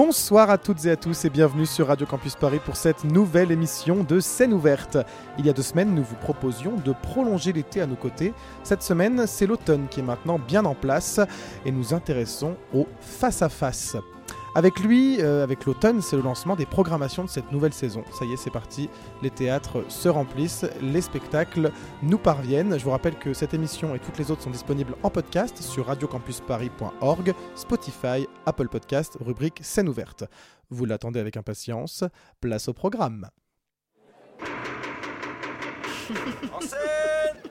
Bonsoir à toutes et à tous et bienvenue sur Radio Campus Paris pour cette nouvelle émission de Scène ouverte. Il y a deux semaines, nous vous proposions de prolonger l'été à nos côtés. Cette semaine, c'est l'automne qui est maintenant bien en place et nous intéressons au face-à-face. Avec lui, euh, avec l'automne, c'est le lancement des programmations de cette nouvelle saison. Ça y est, c'est parti. Les théâtres se remplissent, les spectacles nous parviennent. Je vous rappelle que cette émission et toutes les autres sont disponibles en podcast sur radiocampusparis.org, Spotify, Apple Podcast, rubrique scène ouverte. Vous l'attendez avec impatience. Place au programme. en scène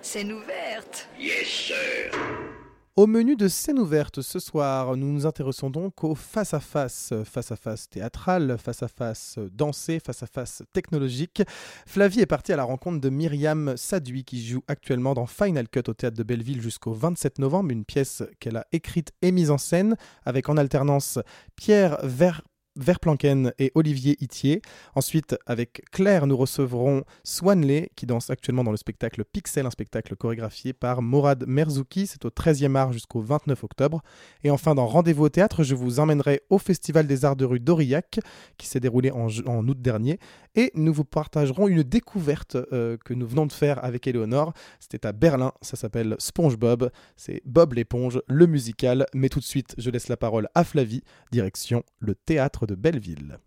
Scène ouverte Yes, sir au menu de scène ouverte ce soir, nous nous intéressons donc au face-à-face, face-à-face théâtral, face-à-face dansé, face-à-face technologique. Flavie est partie à la rencontre de Myriam Sadui qui joue actuellement dans Final Cut au théâtre de Belleville jusqu'au 27 novembre, une pièce qu'elle a écrite et mise en scène avec en alternance Pierre Ver Verplanken et Olivier Itier. Ensuite, avec Claire, nous recevrons Swanley, qui danse actuellement dans le spectacle Pixel, un spectacle chorégraphié par Morad Merzouki. C'est au 13e art jusqu'au 29 octobre. Et enfin, dans Rendez-vous au théâtre, je vous emmènerai au Festival des Arts de rue d'Aurillac, qui s'est déroulé en, août dernier. Et nous vous partagerons une découverte euh, que nous venons de faire avec Eleonore. C'était à Berlin, ça s'appelle SpongeBob. C'est Bob l'éponge, le musical. Mais tout de suite, je laisse la parole à Flavie, direction le théâtre de Belleville.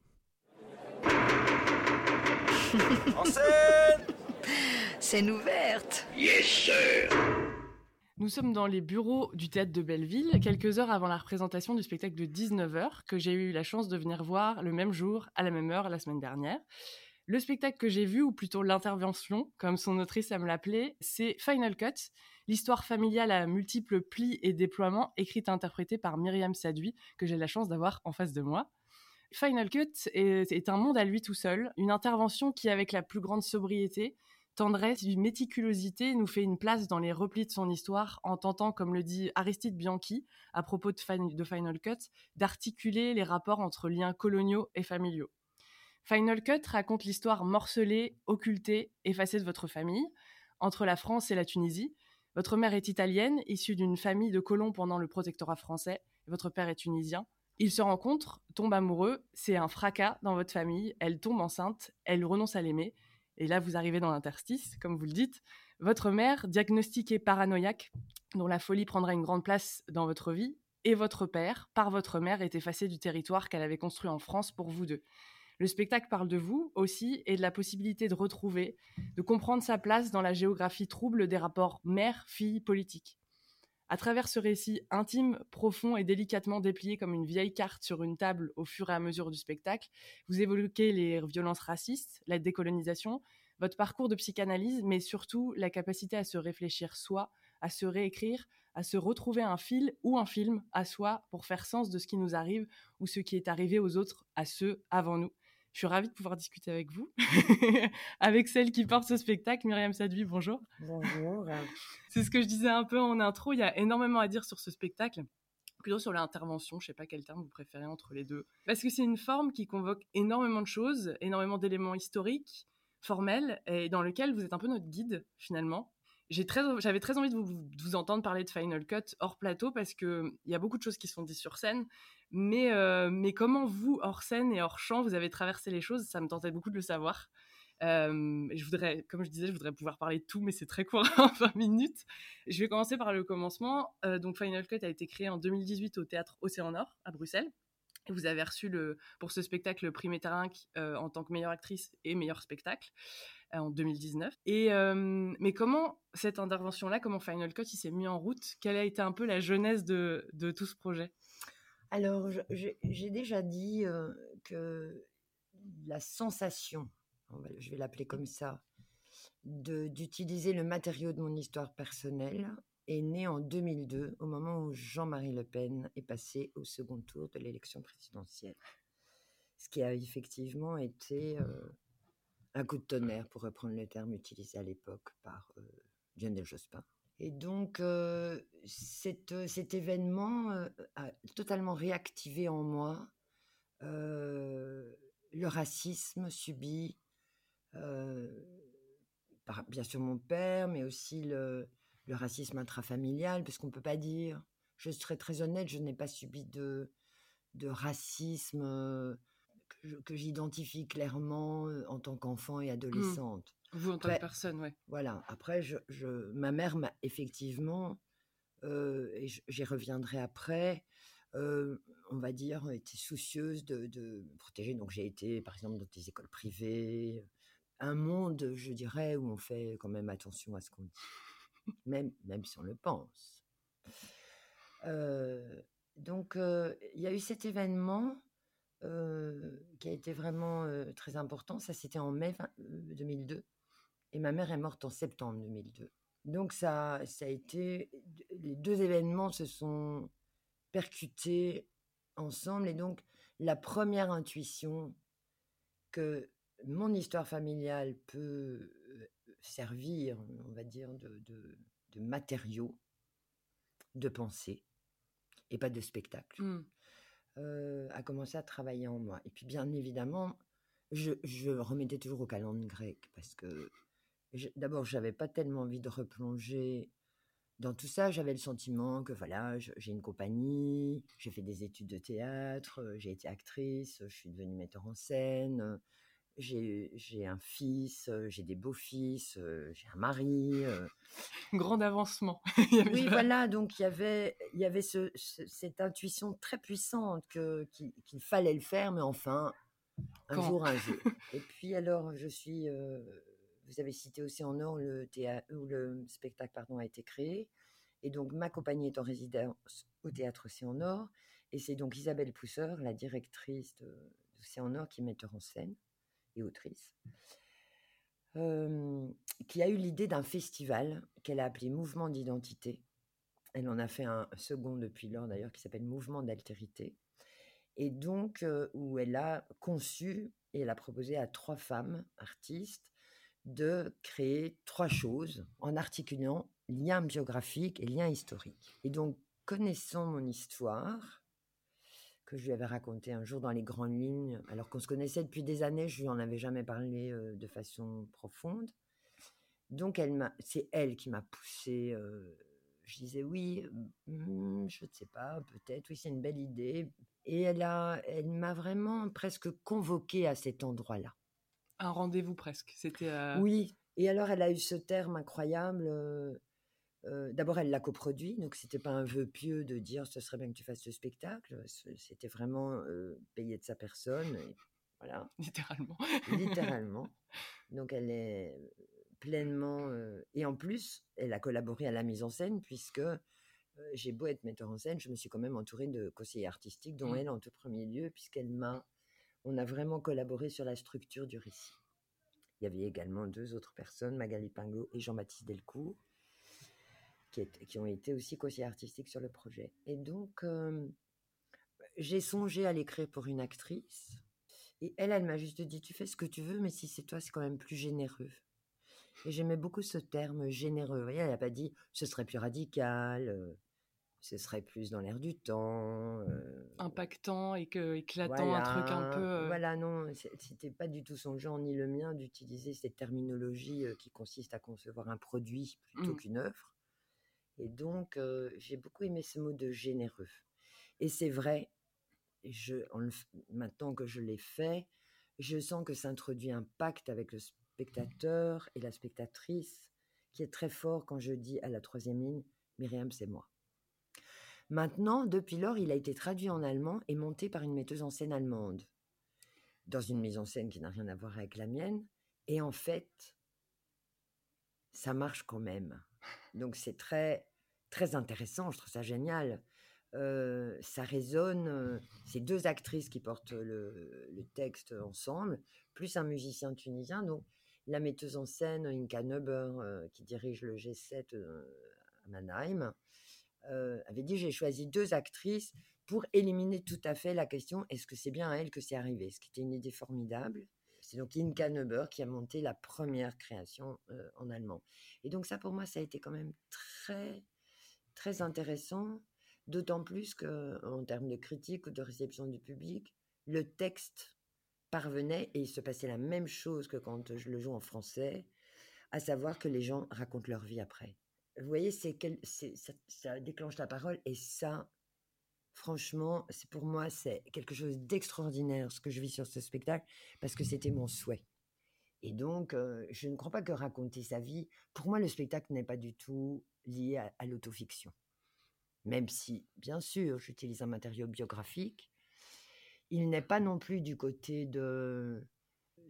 en scène Scène ouverte Yes, sir nous sommes dans les bureaux du théâtre de Belleville, quelques heures avant la représentation du spectacle de 19h, que j'ai eu la chance de venir voir le même jour, à la même heure, la semaine dernière. Le spectacle que j'ai vu, ou plutôt l'intervention, comme son autrice aime l'appeler, c'est Final Cut, l'histoire familiale à multiples plis et déploiements, écrite et interprétée par Myriam Sadui, que j'ai la chance d'avoir en face de moi. Final Cut est, un monde à lui tout seul, une intervention qui, avec la plus grande sobriété, tendresse, une méticulosité, nous fait une place dans les replis de son histoire en tentant, comme le dit Aristide Bianchi à propos de, Final Cut, d'articuler les rapports entre liens coloniaux et familiaux. Final Cut raconte l'histoire morcelée, occultée, effacée de votre famille, entre la France et la Tunisie. Votre mère est italienne, issue d'une famille de colons pendant le protectorat français, votre père est tunisien. Ils se rencontrent, tombent amoureux, c'est un fracas dans votre famille, elle tombe enceinte, elle renonce à l'aimer, et là vous arrivez dans l'interstice, comme vous le dites. Votre mère, diagnostiquée paranoïaque, dont la folie prendra une grande place dans votre vie, et votre père, par votre mère, est effacé du territoire qu'elle avait construit en France pour vous deux. Le spectacle parle de vous aussi et de la possibilité de retrouver, de comprendre sa place dans la géographie trouble des rapports mère-fille politique. À travers ce récit intime, profond et délicatement déplié comme une vieille carte sur une table au fur et à mesure du spectacle, vous évoquez les violences racistes, la décolonisation, votre parcours de psychanalyse, mais surtout la capacité à se réfléchir soi, à se réécrire, à se retrouver un fil ou un film à soi pour faire sens de ce qui nous arrive ou ce qui est arrivé aux autres, à ceux avant nous. Je suis ravie de pouvoir discuter avec vous, avec celle qui porte ce spectacle, Myriam Sadvi. Bonjour. Bonjour. C'est ce que je disais un peu en intro. Il y a énormément à dire sur ce spectacle plutôt sur l'intervention, je sais pas quel terme vous préférez entre les deux. Parce que c'est une forme qui convoque énormément de choses, énormément d'éléments historiques, formels, et dans lequel vous êtes un peu notre guide finalement. J'avais très, envie de vous, entendre parler de Final Cut hors plateau parce qu'il y a beaucoup de choses qui sont dites sur scène, mais, euh, mais comment vous, hors scène et hors champ, vous avez traversé les choses, ça me tentait beaucoup de le savoir. Euh, je voudrais, comme je disais, je voudrais pouvoir parler de tout, mais c'est très court, en 20 minutes. Je vais commencer par le commencement. Euh, donc Final Cut a été créé en 2018 au théâtre Océan Nord à Bruxelles. Vous avez reçu le, pour ce spectacle le prix Métarinque en tant que meilleure actrice et meilleur spectacle en 2019. Et, mais comment cette intervention-là, comment Final Cut s'est mis en route? Quelle a été un peu la genèse de tout ce projet? Alors, j'ai déjà dit que la sensation, je vais l'appeler comme ça, d'utiliser le matériau de mon histoire personnelle est née en 2002, au moment où Jean-Marie Le Pen est passé au second tour de l'élection présidentielle. ce qui a effectivement été un coup de tonnerre, pour reprendre le terme utilisé à l'époque par Lionel Jospin. Et donc, cet événement a totalement réactivé en moi le racisme subi par bien sûr mon père, mais aussi le, racisme intrafamilial, parce qu'on ne peut pas dire, je serai très honnête, je n'ai pas subi de, de racisme que, j'identifie clairement en tant qu'enfant et mmh. Vous en tant que personne, oui. Voilà. Après, je, ma mère m'a effectivement, et j'y reviendrai après, on va dire, été soucieuse de, de protéger. Donc j'ai été, par exemple, dans des écoles privées, un monde, je dirais, où on fait quand même attention à ce qu'on dit, même, même si on le pense. donc il y a eu cet événement qui a été vraiment très important. Ça, c'était en mai 2002. Et ma mère est morte en septembre 2002. Donc ça, ça a été... Les deux événements se sont percutés ensemble. Et donc, la première intuition que mon histoire familiale peut servir, on va dire, de, de, matériau de pensée et pas de spectacle, mmh. a commencé à travailler en moi. Et puis, bien évidemment, je, je remettais toujours au calendrier grec parce que d'abord, j'avais pas tellement envie de replonger dans tout ça. J'avais le sentiment que voilà, j'ai une compagnie, j'ai fait des études de théâtre, j'ai été actrice, je suis devenue metteur en scène, j'ai un fils, j'ai des beaux-fils, j'ai un mari. Grand avancement. oui, voilà, donc il y avait, il y avait ce, cette intuition très puissante qu'il fallait le faire, mais enfin, un jour, un jour. Et puis alors, je suis vous avez cité Océan Or, le, où le spectacle pardon, a été créé. Et donc, ma compagnie est en résidence au théâtre Océan Nord. Et c'est donc Isabelle Pousseur, la directrice d'Océan Nord, qui est metteur en scène et autrice, euh, qui a eu l'idée d'un festival qu'elle a appelé Mouvement d'identité. Elle en a fait un second depuis lors, d'ailleurs, qui s'appelle Mouvement d'altérité. Et donc, euh, où elle a conçu et elle a proposé à trois femmes artistes de créer trois choses en articulant lien biographique et lien historique. Et donc, connaissant mon histoire, que je lui avais raconté un jour dans les grandes lignes, alors qu'on se connaissait depuis des années, je lui en avais jamais parlé euh, de façon profonde. Donc, elle c'est elle qui m'a poussé. Euh, je disais oui, hmm, je ne sais pas, peut-être, oui, c'est une belle idée. Et elle a, elle m'a vraiment presque convoqué à cet endroit-là. Un rendez-vous presque. C'était. Euh oui. Et alors, elle a eu ce terme incroyable. Euh, euh, d'abord, elle l'a coproduit, donc c'était pas un vœu pieux de dire ce serait bien que tu fasses ce spectacle. C'était vraiment payé de sa personne. Et voilà. Littéralement. Littéralement. Donc, elle est pleinement. et en plus, elle a collaboré à la mise en scène, puisque j'ai beau être metteur en scène, je me suis quand même entourée de conseillers artistiques, dont mmh. elle en tout premier lieu, puisqu'elle m'a on a vraiment collaboré sur la structure du récit. Il y avait également deux autres personnes, Magali Pingot et Jean-Baptiste Delcourt, qui, ont été aussi conseillers artistiques sur le projet. Et donc, euh, j'ai songé à l'écrire pour une actrice. Et elle, elle m'a juste dit, tu fais ce que tu veux, mais si c'est toi, c'est quand même plus généreux. Et j'aimais beaucoup ce terme généreux. Vous elle n'a pas dit, ce serait plus radical, euh, ce serait plus dans l'air du temps. Euh, Impactant et que, éclatant, un truc un peu. Euh voilà, non, c'était pas du tout son genre ni le mien d'utiliser cette terminologie euh, qui consiste à concevoir un produit plutôt mmh. qu'une œuvre. Et donc, j'ai beaucoup aimé ce mot de généreux. Et c'est vrai, je, maintenant que je l'ai fait, je sens que s'introduit un pacte avec le spectateur et la spectatrice qui est très fort quand je dis à la troisième ligne, Myriam, c'est moi. Maintenant, depuis lors, il a été traduit en allemand et monté par une metteuse en scène allemande, dans une mise en scène qui n'a rien à voir avec la mienne. Et en fait, ça marche quand même. Donc c'est très très intéressant, je trouve ça génial. Euh, ça résonne, euh, c'est deux actrices qui portent le, texte ensemble, plus un musicien tunisien. Donc la metteuse en scène, Inka Neuber, euh, qui dirige le G7 à Mannheim, euh, avait dit j'ai choisi deux actrices pour éliminer tout à fait la question est-ce que c'est bien à elle que c'est arrivé? Ce qui était une idée formidable. C'est donc Inka Neuber qui a monté la première création euh, en allemand. Et donc ça, pour moi, ça a été quand même très, très intéressant, d'autant plus que en termes de critique ou de réception du public, le texte parvenait et il se passait la même chose que quand je le joue en français, à savoir que les gens racontent leur vie après. Vous voyez, c'est, ça, ça déclenche la parole et ça, franchement, c'est pour moi, c'est quelque chose d'extraordinaire ce que je vis sur ce spectacle parce que c'était mon souhait. Et donc, euh, je ne crois pas que raconter sa vie, pour moi, le spectacle n'est pas du tout lié à, l'autofiction. Même si, bien sûr, j'utilise un matériau biographique, il n'est pas non plus du côté de,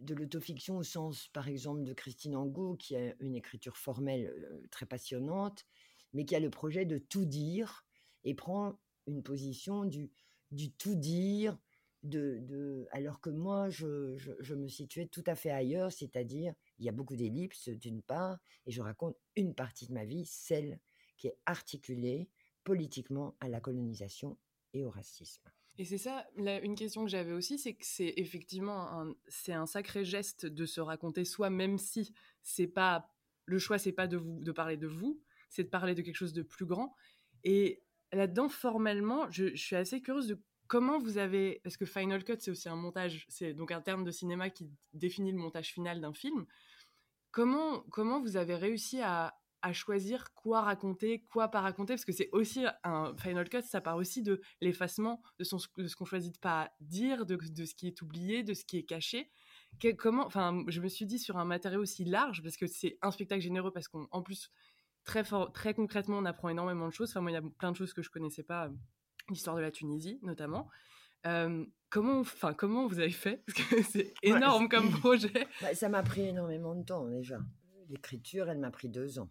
de l'autofiction au sens, par exemple, de Christine Angot, qui a une écriture formelle très passionnante, mais qui a le projet de tout dire et prend une position du, du tout dire, de, de, alors que moi, je, je, me situais tout à fait ailleurs, c'est-à-dire, il y a beaucoup d'ellipses d'une part, et je raconte une partie de ma vie, celle qui est articulée politiquement à la colonisation et au racisme. Et c'est ça, une question que j'avais aussi, c'est que c'est effectivement un, c'est un sacré geste de se raconter soi, même si c'est pas le choix, c'est pas de vous de parler de vous, c'est de parler de quelque chose de plus grand. Et là-dedans, formellement, je, suis assez curieuse de comment vous avez, parce que Final Cut, c'est aussi un montage, c'est donc un terme de cinéma qui définit le montage final d'un film. Comment, comment vous avez réussi à, choisir quoi raconter, quoi pas raconter, parce que c'est aussi un Final Cut, ça part aussi de l'effacement de, de ce qu'on choisit de pas dire, de, ce qui est oublié, de ce qui est caché. comment, enfin, je me suis dit sur un matériau aussi large, parce que c'est un spectacle généreux, parce qu'en plus, très, fort, très concrètement, on apprend énormément de choses. Enfin, moi, il y a plein de choses que je connaissais pas, l'histoire de la Tunisie notamment. comment, enfin, comment vous avez fait? Parce que c'est énorme comme projet. Bah, ça m'a pris énormément de temps déjà. L'écriture, elle m'a pris deux ans.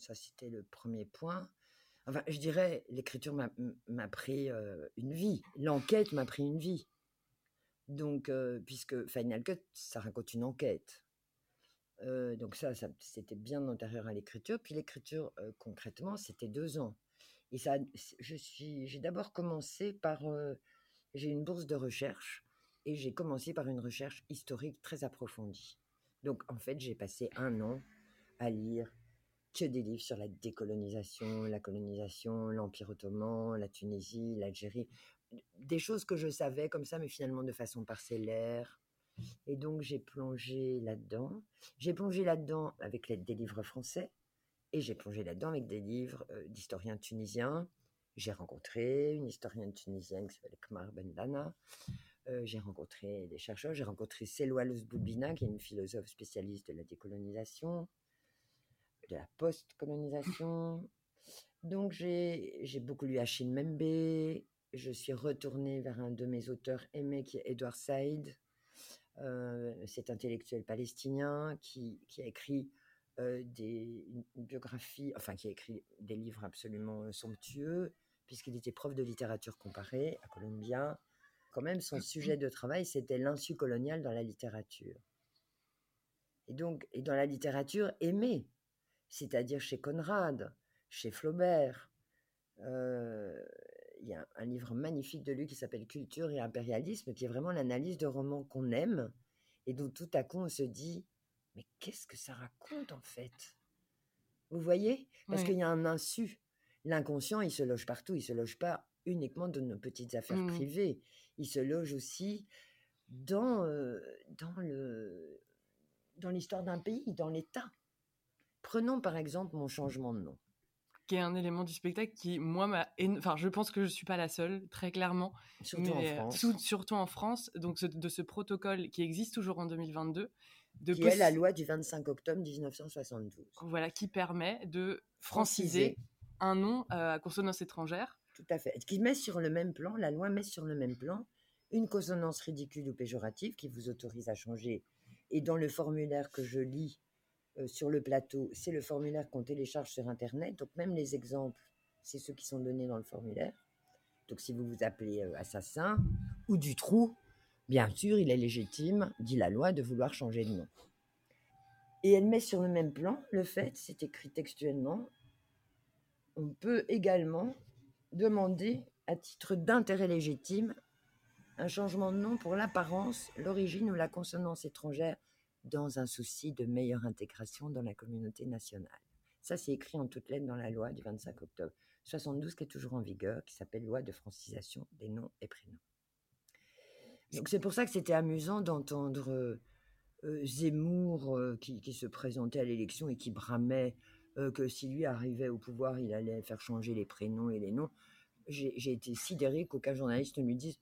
Ça, c'était le premier point. Enfin, je dirais, l'écriture m'a pris une vie. L'enquête m'a pris une vie. Donc, puisque Final Cut, ça raconte une enquête donc ça, c'était bien antérieur à l'écriture. Puis l'écriture, concrètement, c'était deux ans. Et ça, je suis, j'ai d'abord commencé par, j'ai une bourse de recherche et j'ai commencé par une recherche historique très approfondie. Donc en fait, j'ai passé un an à lire que des livres sur la décolonisation, la colonisation, l'Empire ottoman, la Tunisie, l'Algérie, des choses que je savais comme ça, mais finalement de façon parcellaire, et donc, j'ai plongé là-dedans. J'ai plongé là-dedans avec l'aide des livres français et j'ai plongé là-dedans avec des livres euh, d'historiens tunisiens. J'ai rencontré une historienne tunisienne qui s'appelle Kmar Bendana. Euh, j'ai rencontré des chercheurs. J'ai rencontré Selwa Boubina, qui est une philosophe spécialiste de la décolonisation, de la post-colonisation. Donc, j'ai beaucoup lu Achille Membe. Je suis retournée vers un de mes auteurs aimés, qui est Edouard Saïd, euh, cet intellectuel palestinien qui, a écrit euh, des biographies, enfin qui a écrit des livres absolument euh, somptueux, puisqu'il était prof de littérature comparée à Columbia. Quand même, son sujet de travail, c'était l'insu colonial dans la littérature. Et donc, et dans la littérature aimée, c'est-à-dire chez Conrad, chez Flaubert, il y a un livre magnifique de lui qui s'appelle Culture et impérialisme, qui est vraiment l'analyse de romans qu'on aime et dont tout à coup on se dit mais qu'est-ce que ça raconte en fait? Vous voyez? Parce qu'il y a un insu. L'inconscient, il se loge partout. Il se loge pas uniquement dans nos petites affaires mmh. privées. Il se loge aussi dans, euh, dans le dans l'histoire d'un pays, dans l'État. Prenons par exemple mon changement de nom qui est un élément du spectacle qui, moi, m'a. Enfin, je pense que je ne suis pas la seule, très clairement. Surtout en France. surtout en France. Donc, de ce protocole qui existe toujours en 2022. De qui est la loi du 25 octobre 1972. Voilà, qui permet de franciser, un nom euh, à consonance étrangère. Tout à fait. Qui met sur le même plan, la loi met sur le même plan une consonance ridicule ou péjorative qui vous autorise à changer. Et dans le formulaire que je lis, euh, sur le plateau, c'est le formulaire qu'on télécharge sur Internet. Donc même les exemples, c'est ceux qui sont donnés dans le formulaire. Donc si vous vous appelez euh, assassin ou du trou, bien sûr, il est légitime, dit la loi, de vouloir changer de nom. Et elle met sur le même plan le fait, c'est écrit textuellement, on peut également demander à titre d'intérêt légitime, un changement de nom pour l'apparence, l'origine ou la consonance étrangère dans un souci de meilleure intégration dans la communauté nationale. Ça, c'est écrit en toutes lettres dans la loi du 25 octobre 72 qui est toujours en vigueur, qui s'appelle loi de francisation des noms et prénoms. Donc c'est pour ça que c'était amusant d'entendre euh, euh, Zemmour euh, qui, se présentait à l'élection et qui bramait que si lui arrivait au pouvoir, il allait faire changer les prénoms et les noms. J'ai été sidéré qu'aucun journaliste ne lui dise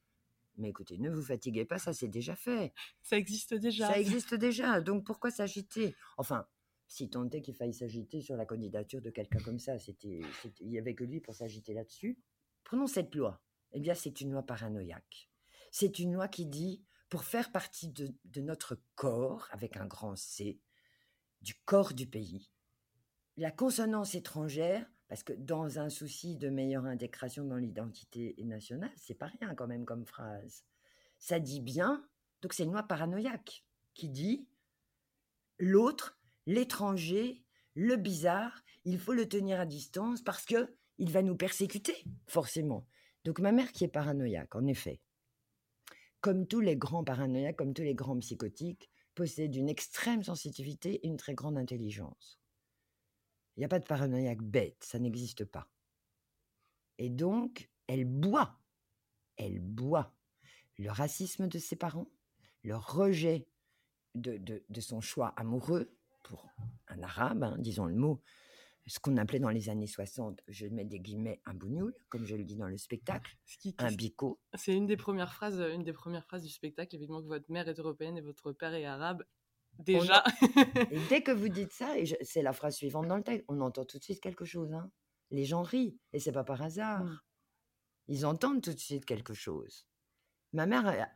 mais écoutez, ne vous fatiguez pas, ça c'est déjà fait. Ça existe déjà. Ça existe déjà, donc pourquoi s'agiter? Enfin, si tant est qu'il faille s'agiter sur la candidature de quelqu'un comme ça, c'était, il n'y avait que lui pour s'agiter là-dessus. Prenons cette loi. Eh bien, c'est une loi paranoïaque. C'est une loi qui dit, pour faire partie de, de notre corps, avec un grand C, du corps du pays, la consonance étrangère, parce que dans un souci de meilleure intégration dans l'identité nationale, c'est pas rien quand même comme phrase. Ça dit bien, donc c'est une loi paranoïaque qui dit l'autre l'étranger, le bizarre, il faut le tenir à distance parce que il va nous persécuter, forcément. Donc ma mère qui est paranoïaque, en effet, comme tous les grands paranoïaques, comme tous les grands psychotiques, possède une extrême sensibilité et une très grande intelligence. Il n'y a pas de paranoïaque bête, ça n'existe pas. Et donc, elle boit, elle boit le racisme de ses parents, le rejet de, de son choix amoureux, pour un arabe, hein, disons le mot, ce qu'on appelait dans les années 60, je mets des guillemets, un bougnoul, comme je le dis dans le spectacle, un bico. C'est une des premières phrases, une des premières phrases du spectacle, évidemment que votre mère est européenne et votre père est arabe. Déjà. et dès que vous dites ça, et c'est la phrase suivante dans le texte, on entend tout de suite quelque chose. Hein. Les gens rient, et c'est pas par hasard. Mmh. Ils entendent tout de suite quelque chose. Ma mère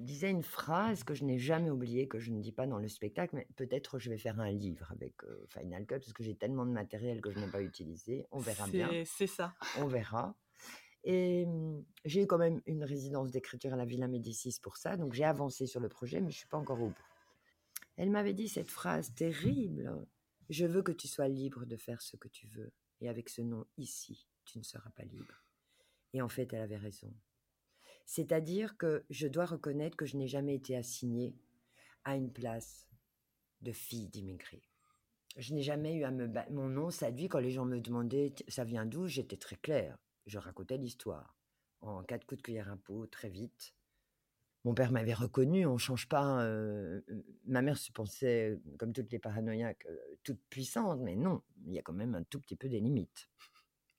disait une phrase que je n'ai jamais oubliée, que je ne dis pas dans le spectacle, mais peut-être je vais faire un livre avec Final Cut, parce que j'ai tellement de matériel que je n'ai pas utilisé. On verra bien. C'est ça. On verra. Et mmh, j'ai eu quand même une résidence d'écriture à la Villa Médicis pour ça, donc j'ai avancé sur le projet, mais je ne suis pas encore au bout. Elle m'avait dit cette phrase terrible Je veux que tu sois libre de faire ce que tu veux, et avec ce nom ici, tu ne seras pas libre. Et en fait, elle avait raison. C'est-à-dire que je dois reconnaître que je n'ai jamais été assignée à une place de fille d'immigrés. Je n'ai jamais eu à me battre. Mon nom dit quand les gens me demandaient ça vient d'où, j'étais très claire. Je racontais l'histoire. En quatre coups de cuillère à peau, très vite. Mon père m'avait reconnu, on ne change pas. Euh, ma mère se pensait, comme toutes les paranoïaques, euh, toute puissante, mais non, il y a quand même un tout petit peu des limites.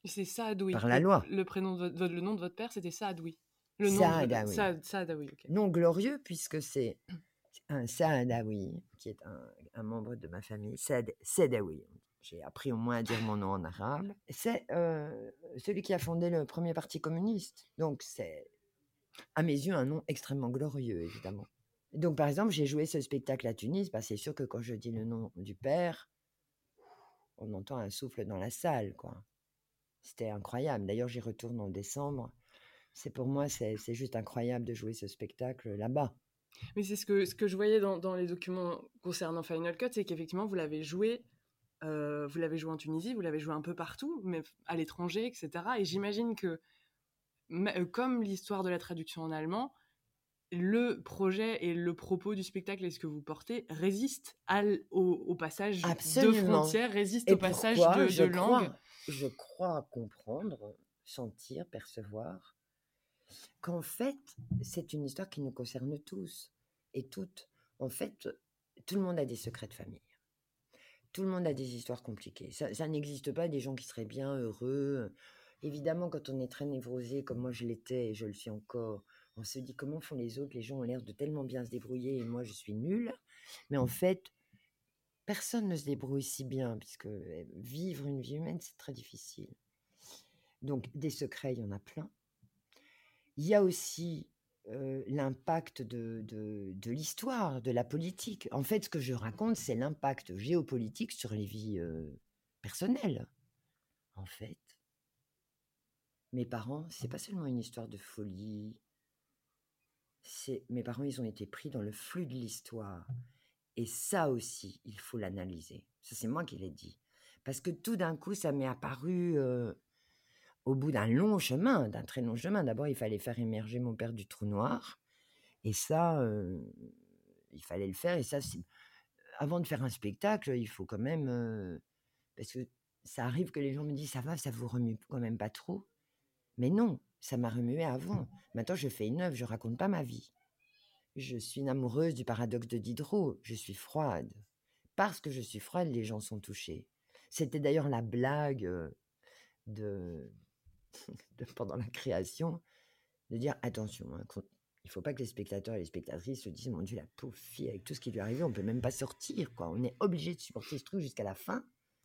C'est Saadoui. Par la loi. Le, prénom le nom de votre père, c'était Saadoui. Le nom Non glorieux, puisque c'est un Saadawi, qui est un, membre de ma famille, Sadawi. J'ai appris au moins à dire mon nom en arabe. C'est euh, celui qui a fondé le premier parti communiste. Donc c'est, à mes yeux, un nom extrêmement glorieux, évidemment. Donc, par exemple, j'ai joué ce spectacle à Tunis. Bah, c'est sûr que quand je dis le nom du père, on entend un souffle dans la salle, quoi. C'était incroyable. D'ailleurs, j'y retourne en décembre c'est pour moi, c'est juste incroyable de jouer ce spectacle là-bas. Mais c'est ce que, ce que je voyais dans, les documents concernant Final Cut, c'est qu'effectivement, vous l'avez joué, euh, vous l'avez joué en Tunisie, vous l'avez joué un peu partout, mais à l'étranger, etc. Et j'imagine que, comme l'histoire de la traduction en allemand, le projet et le propos du spectacle et ce que vous portez résistent au, passage de frontières, résistent au passage de, langue. je crois comprendre, sentir, percevoir qu'en fait, c'est une histoire qui nous concerne tous et toutes. En fait, tout le monde a des secrets de famille. Tout le monde a des histoires compliquées. Ça, n'existe pas des gens qui seraient bien heureux. Évidemment, quand on est très névrosé, comme moi je l'étais et je le suis encore, on se dit comment font les autres Les gens ont l'air de tellement bien se débrouiller et moi je suis nulle. Mais en fait, personne ne se débrouille si bien, puisque eh, vivre une vie humaine, c'est très difficile. Donc, des secrets, il y en a plein. Il y a aussi l'impact de, de, l'histoire, de la politique. En fait, ce que je raconte, c'est l'impact géopolitique sur les vies personnelles. En fait, mes parents, c'est pas seulement une histoire de folie. C'est mes parents, ils ont été pris dans le flux de l'histoire. Et ça aussi, il faut l'analyser. Ça, c'est moi qui l'ai dit. Parce que tout d'un coup, ça m'est apparu au bout d'un long chemin, d'un très long chemin. D'abord, il fallait faire émerger mon père du trou noir. Et ça, euh, il fallait le faire. Et ça, avant de faire un spectacle, il faut quand même. Euh, parce que ça arrive que les gens me disent Ça va, ça vous remue quand même pas trop? Mais non, ça m'a remué avant. Maintenant, je fais une œuvre, je raconte pas ma vie. Je suis une amoureuse du paradoxe de Diderot. Je suis froide. Parce que je suis froide, les gens sont touchés. C'était d'ailleurs la blague euh, de, pendant la création de dire attention, hein, il faut pas que les spectateurs et les spectatrices se disent mon Dieu, la pauvre fille, avec tout ce qui lui est arrivé, on peut même pas sortir. On est obligé de supporter ce truc jusqu'à la fin,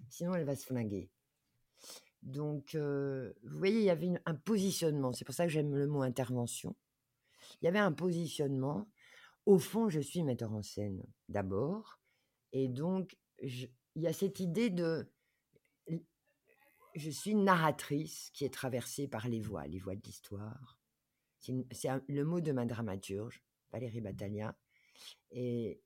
sinon elle va se flinguer. Donc, vous voyez, il y avait un positionnement. C'est pour ça que j'aime le mot intervention. Il y avait un positionnement. Au fond, je suis metteur en scène d'abord. Et donc, il y a cette idée de je suis narratrice qui est traversée par les voix, les voix de l'histoire. C'est le mot de ma dramaturge, Valérie Battaglia. Et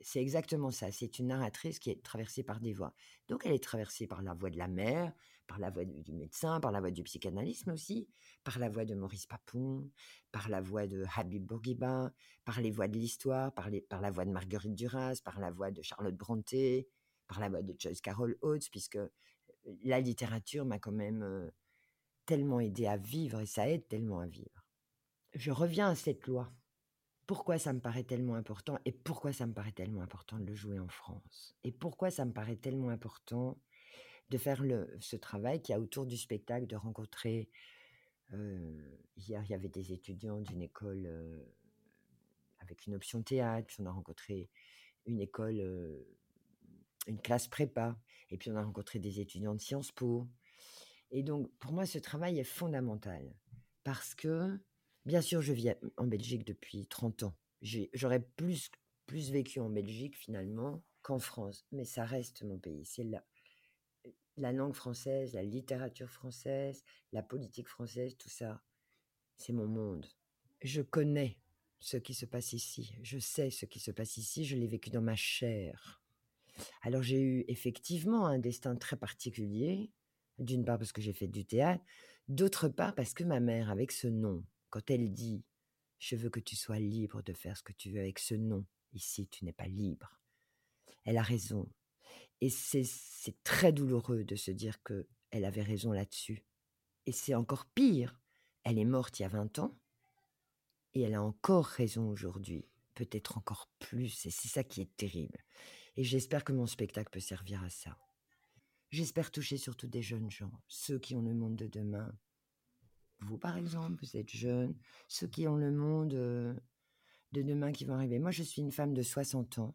c'est exactement ça. C'est une narratrice qui est traversée par des voix. Donc elle est traversée par la voix de la mère, par la voix du médecin, par la voix du psychanalyste aussi, par la voix de Maurice Papon, par la voix de Habib Bourguiba, par les voix de l'histoire, par, la voix de Marguerite Duras, par la voix de Charlotte Brontë, par la voix de Joyce Carol Oates, puisque la littérature m'a quand même tellement aidé à vivre et ça aide tellement à vivre. Je reviens à cette loi. Pourquoi ça me paraît tellement important et pourquoi ça me paraît tellement important de le jouer en France et pourquoi ça me paraît tellement important de faire ce travail qui a autour du spectacle, de rencontrer. hier, il y avait des étudiants d'une école avec une option théâtre, on a rencontré une école une classe prépa, et puis on a rencontré des étudiants de Sciences Po. Et donc, pour moi, ce travail est fondamental, parce que, bien sûr, je vis en Belgique depuis 30 ans. J'aurais plus, plus vécu en Belgique, finalement, qu'en France, mais ça reste mon pays. C'est la, la langue française, la littérature française, la politique française, tout ça, c'est mon monde. Je connais ce qui se passe ici, je sais ce qui se passe ici, je l'ai vécu dans ma chair. Alors j'ai eu effectivement un destin très particulier, d'une part parce que j'ai fait du théâtre, d'autre part parce que ma mère, avec ce nom, quand elle dit ⁇ Je veux que tu sois libre de faire ce que tu veux avec ce nom, ici tu n'es pas libre ⁇ elle a raison. Et c'est très douloureux de se dire que elle avait raison là-dessus. Et c'est encore pire, elle est morte il y a 20 ans, et elle a encore raison aujourd'hui, peut-être encore plus, et c'est ça qui est terrible. Et j'espère que mon spectacle peut servir à ça. J'espère toucher surtout des jeunes gens, ceux qui ont le monde de demain. Vous, par exemple, vous êtes jeune, ceux qui ont le monde euh, de demain qui vont arriver. Moi, je suis une femme de 60 ans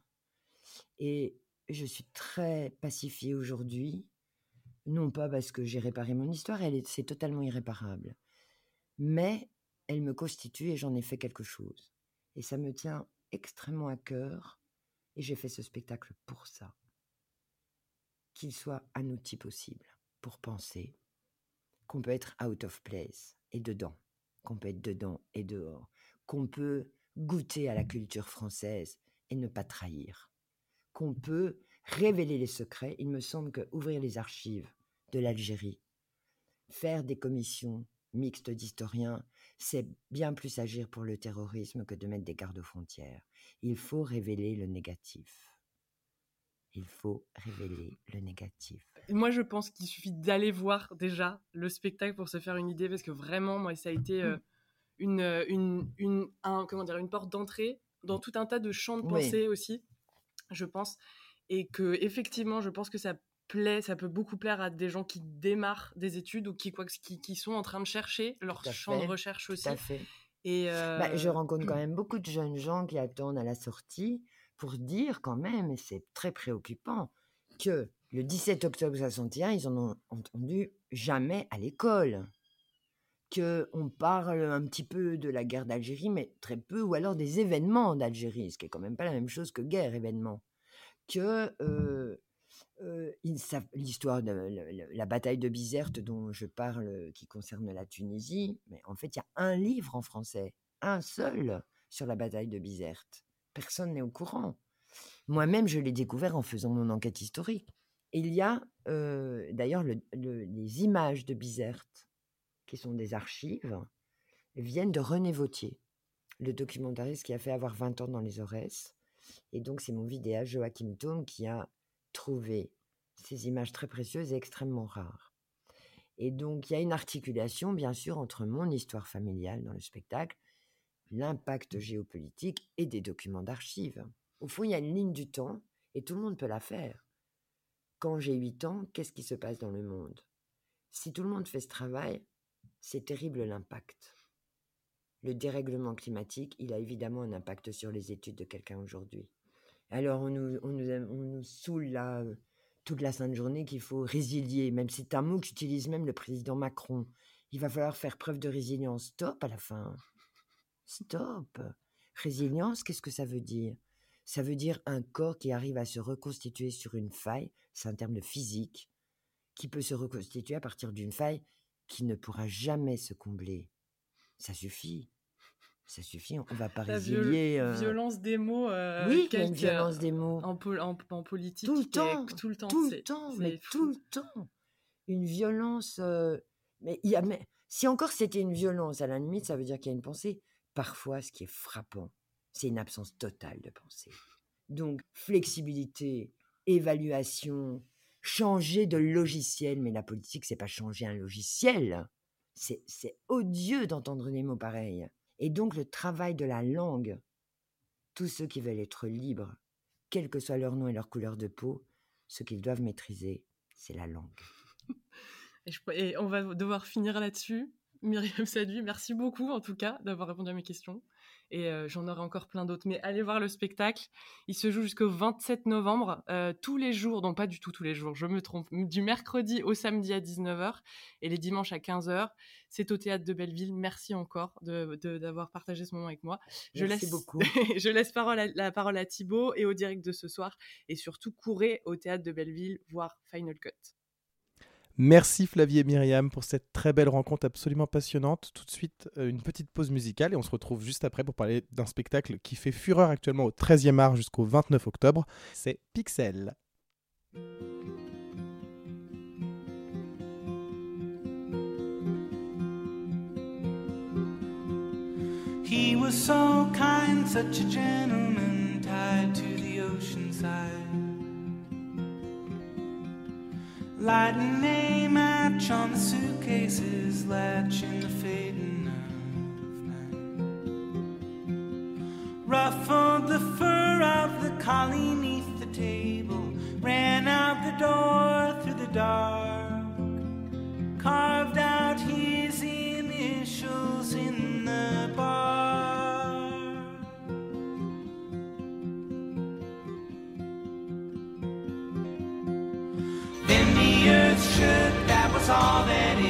et je suis très pacifiée aujourd'hui. Non pas parce que j'ai réparé mon histoire, elle c'est totalement irréparable. Mais elle me constitue et j'en ai fait quelque chose. Et ça me tient extrêmement à cœur et j'ai fait ce spectacle pour ça. Qu'il soit un outil possible pour penser qu'on peut être out of place et dedans, qu'on peut être dedans et dehors, qu'on peut goûter à la culture française et ne pas trahir, qu'on peut révéler les secrets. Il me semble que ouvrir les archives de l'Algérie, faire des commissions mixtes d'historiens, c'est bien plus agir pour le terrorisme que de mettre des gardes-frontières. Il faut révéler le négatif. Il faut révéler le négatif. Moi, je pense qu'il suffit d'aller voir déjà le spectacle pour se faire une idée, parce que vraiment, moi, ça a été euh, une, euh, une, une, comment dire, une porte d'entrée dans tout un tas de champs de pensée aussi, je pense. Et que, effectivement, je pense que ça plaît, ça peut beaucoup plaire à des gens qui démarrent des études ou qui, quoi, qui, qui sont en train de chercher leur champ de recherche aussi. Tout à fait. Et bah, je rencontre quand même beaucoup de jeunes gens qui attendent à la sortie pour dire quand même, et c'est très préoccupant, que le 17 octobre 61, ils en ont entendu jamais à l'école. Que on parle un petit peu de la guerre d'Algérie, mais très peu, ou alors des événements d'Algérie, ce qui est quand même pas la même chose que guerre, événement. Que l'histoire de la, bataille de Bizerte dont je parle, qui concerne la Tunisie, mais en fait, il y a un livre en français, un seul, sur la bataille de Bizerte. Personne n'est au courant. Moi-même, je l'ai découvert en faisant mon enquête historique. il y a d'ailleurs les images de Bizerte qui sont des archives, viennent de René Vautier, le documentariste qui a fait avoir 20 ans dans les Aurès. Et donc, c'est mon vidéaste Joachim Thome qui a trouvé ces images très précieuses et extrêmement rares. Et donc, il y a une articulation, bien sûr, entre mon histoire familiale dans le spectacle, l'impact géopolitique et des documents d'archives. Au fond, il y a une ligne du temps et tout le monde peut la faire. Quand j'ai 8 ans, qu'est-ce qui se passe dans le monde? Si tout le monde fait ce travail, c'est terrible l'impact. Le dérèglement climatique, il a évidemment un impact sur les études de quelqu'un aujourd'hui. Alors on nous, on nous, on nous saoule toute la sainte journée qu'il faut résilier, même c'est un mot qu'utilise même le président Macron. Il va falloir faire preuve de résilience. Stop à la fin. Stop. Résilience, qu'est-ce que ça veut dire? Ça veut dire un corps qui arrive à se reconstituer sur une faille, c'est un terme de physique, qui peut se reconstituer à partir d'une faille qui ne pourra jamais se combler. Ça suffit. Ça suffit, on va pas résilier. Euh violence des mots. Euh, oui, il y a une violence des mots. En, en, politique. Tout le temps. Tout le temps. Tout le temps, mais tout le temps. Une violence. Euh, mais, il y a, mais si encore c'était une violence, à la limite, ça veut dire qu'il y a une pensée. Parfois, ce qui est frappant, c'est une absence totale de pensée. Donc, flexibilité, évaluation, changer de logiciel. Mais la politique, c'est pas changer un logiciel. C'est odieux d'entendre des mots pareils. Et donc le travail de la langue, tous ceux qui veulent être libres, quel que soit leur nom et leur couleur de peau, ce qu'ils doivent maîtriser, c'est la langue. Et, on va devoir finir là-dessus. Myriam Sadui, merci beaucoup en tout cas d'avoir répondu à mes questions et euh, j'en aurai encore plein d'autres. Mais allez voir le spectacle. Il se joue jusqu'au 27 novembre, euh, tous les jours, non pas du tout tous les jours, je me trompe, du mercredi au samedi à 19h et les dimanches à 15h. C'est au théâtre de Belleville. Merci encore d'avoir de, partagé ce moment avec moi. Je Merci laisse, beaucoup. je laisse parole la parole à Thibaut et au direct de ce soir. Et surtout, courez au théâtre de Belleville voir Final Cut. Merci Flavie et Myriam pour cette très belle rencontre absolument passionnante. Tout de suite, euh, une petite pause musicale et on se retrouve juste après pour parler d'un spectacle qui fait fureur actuellement au 13e art jusqu'au 29 octobre. C'est Pixel. He was so kind, such a gentleman, tied to the. Lighting a match on the suitcases, latching the fading of night. Ruffled the fur of the collie neath the table, ran out the door through the dark, carved out his initials in the bar. All that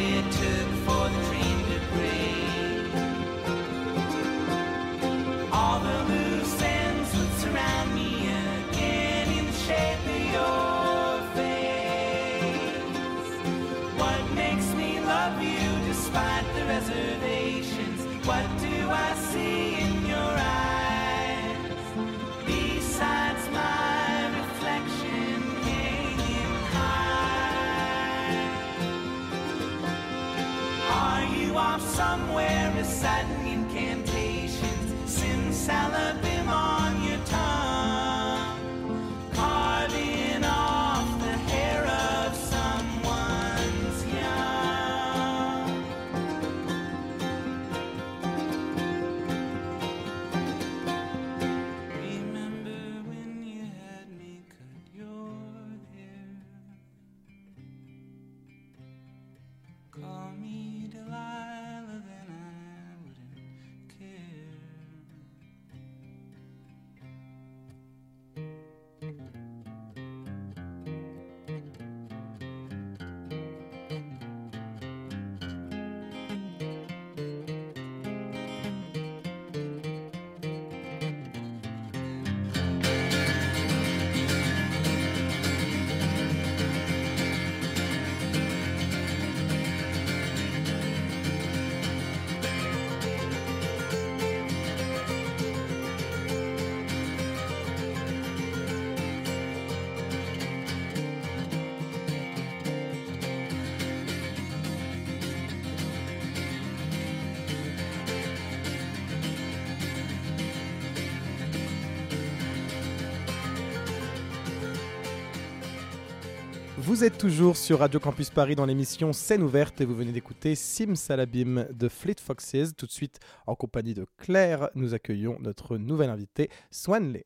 Vous êtes toujours sur Radio Campus Paris dans l'émission Scène ouverte et vous venez d'écouter Sim Salabim de Fleet Foxes. Tout de suite, en compagnie de Claire, nous accueillons notre nouvel invité, Swanley.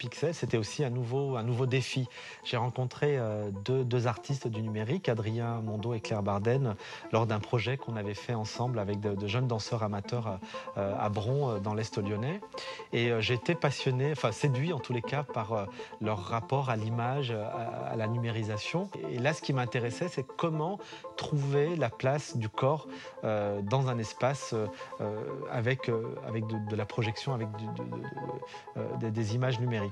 Pixel, c'était aussi un nouveau, défi. J'ai rencontré euh, deux, artistes du numérique, Adrien Mondo et Claire Barden, lors d'un projet qu'on avait fait ensemble avec de, jeunes danseurs amateurs euh, à Bron, euh, dans l'Est lyonnais. Et été passionné, enfin séduit en tous les cas, par leur rapport à l'image, à, la numérisation. Et là, ce qui m'intéressait, c'est comment trouver la place du corps dans un espace avec de, la projection, avec des images numériques.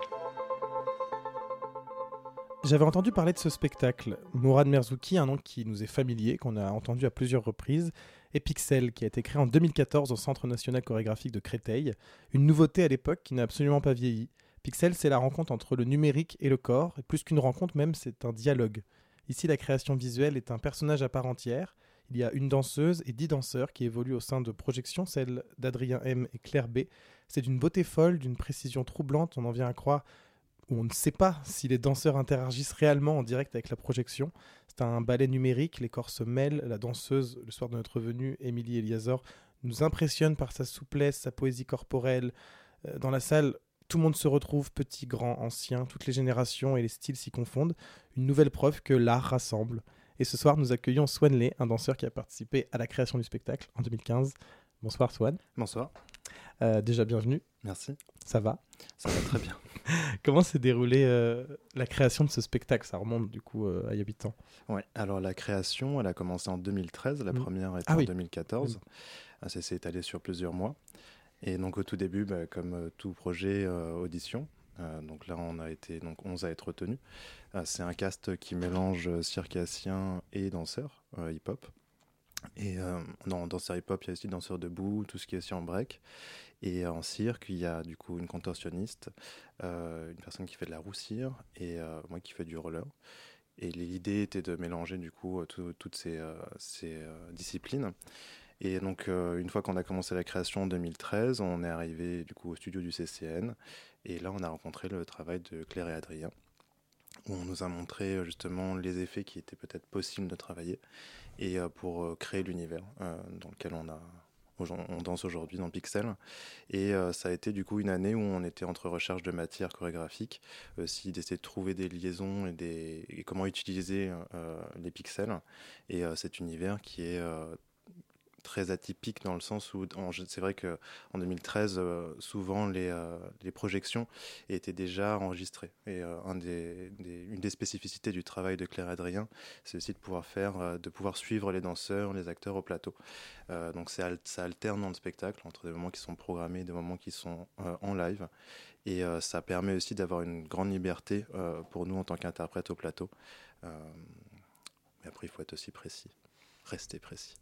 J'avais entendu parler de ce spectacle. Mourad Merzouki, un nom qui nous est familier, qu'on a entendu à plusieurs reprises, et Pixel, qui a été créé en 2014 au Centre national chorégraphique de Créteil. Une nouveauté à l'époque qui n'a absolument pas vieilli. Pixel, c'est la rencontre entre le numérique et le corps, et plus qu'une rencontre même, c'est un dialogue. Ici, la création visuelle est un personnage à part entière. Il y a une danseuse et dix danseurs qui évoluent au sein de projections, celle d'Adrien M et Claire B. C'est d'une beauté folle, d'une précision troublante, on en vient à croire où on ne sait pas si les danseurs interagissent réellement en direct avec la projection. C'est un ballet numérique, les corps se mêlent, la danseuse, le soir de notre venue, Émilie Eliazor, nous impressionne par sa souplesse, sa poésie corporelle. Euh, dans la salle, tout le monde se retrouve, petit, grand, ancien, toutes les générations et les styles s'y confondent. Une nouvelle preuve que l'art rassemble. Et ce soir, nous accueillons Swanley, un danseur qui a participé à la création du spectacle en 2015. Bonsoir Swan. Bonsoir. Euh, déjà bienvenue. Merci. Ça va? Ça va très bien. Comment s'est déroulée euh, la création de ce spectacle? Ça remonte du coup euh, à y habitant. Ouais, alors la création, elle a commencé en 2013, la mmh. première était ah en 2014. Ah, ça s'est étalé sur plusieurs mois. Et donc au tout début, bah, comme euh, tout projet audition, donc là on a été donc 11 à être retenus. C'est un cast qui mélange circassien et danseurs hip-hop. Et dans danseurs hip-hop, il y a aussi danseurs debout, tout ce qui est aussi en break. Et en cirque, il y a du coup une contorsionniste, euh, une personne qui fait de la roue cire et euh, moi qui fais du roller. Et l'idée était de mélanger du coup toutes ces, euh, ces disciplines. Et donc une fois qu'on a commencé la création en 2013, on est arrivé du coup au studio du CCN et là on a rencontré le travail de Claire et Adrien où on nous a montré justement les effets qui étaient peut-être possibles de travailler et pour créer l'univers dans lequel on danse aujourd'hui dans Pixel. Et euh, ça a été du coup une année où on était entre recherche de matière chorégraphique, aussi d'essayer de trouver des liaisons et, des, comment utiliser euh, les pixels et euh, cet univers qui est très atypique dans le sens où c'est vrai que en 2013 euh, souvent les, euh, les, projections étaient déjà enregistrées. Et euh, une des spécificités du travail de Claire Adrien c'est aussi de pouvoir faire de pouvoir suivre les danseurs les acteurs au plateau. Donc ça alterne dans le spectacle entre des moments qui sont programmés des moments qui sont en live. Et ça permet aussi d'avoir une grande liberté pour nous en tant qu'interprète au plateau. Mais après il faut être aussi précis rester précis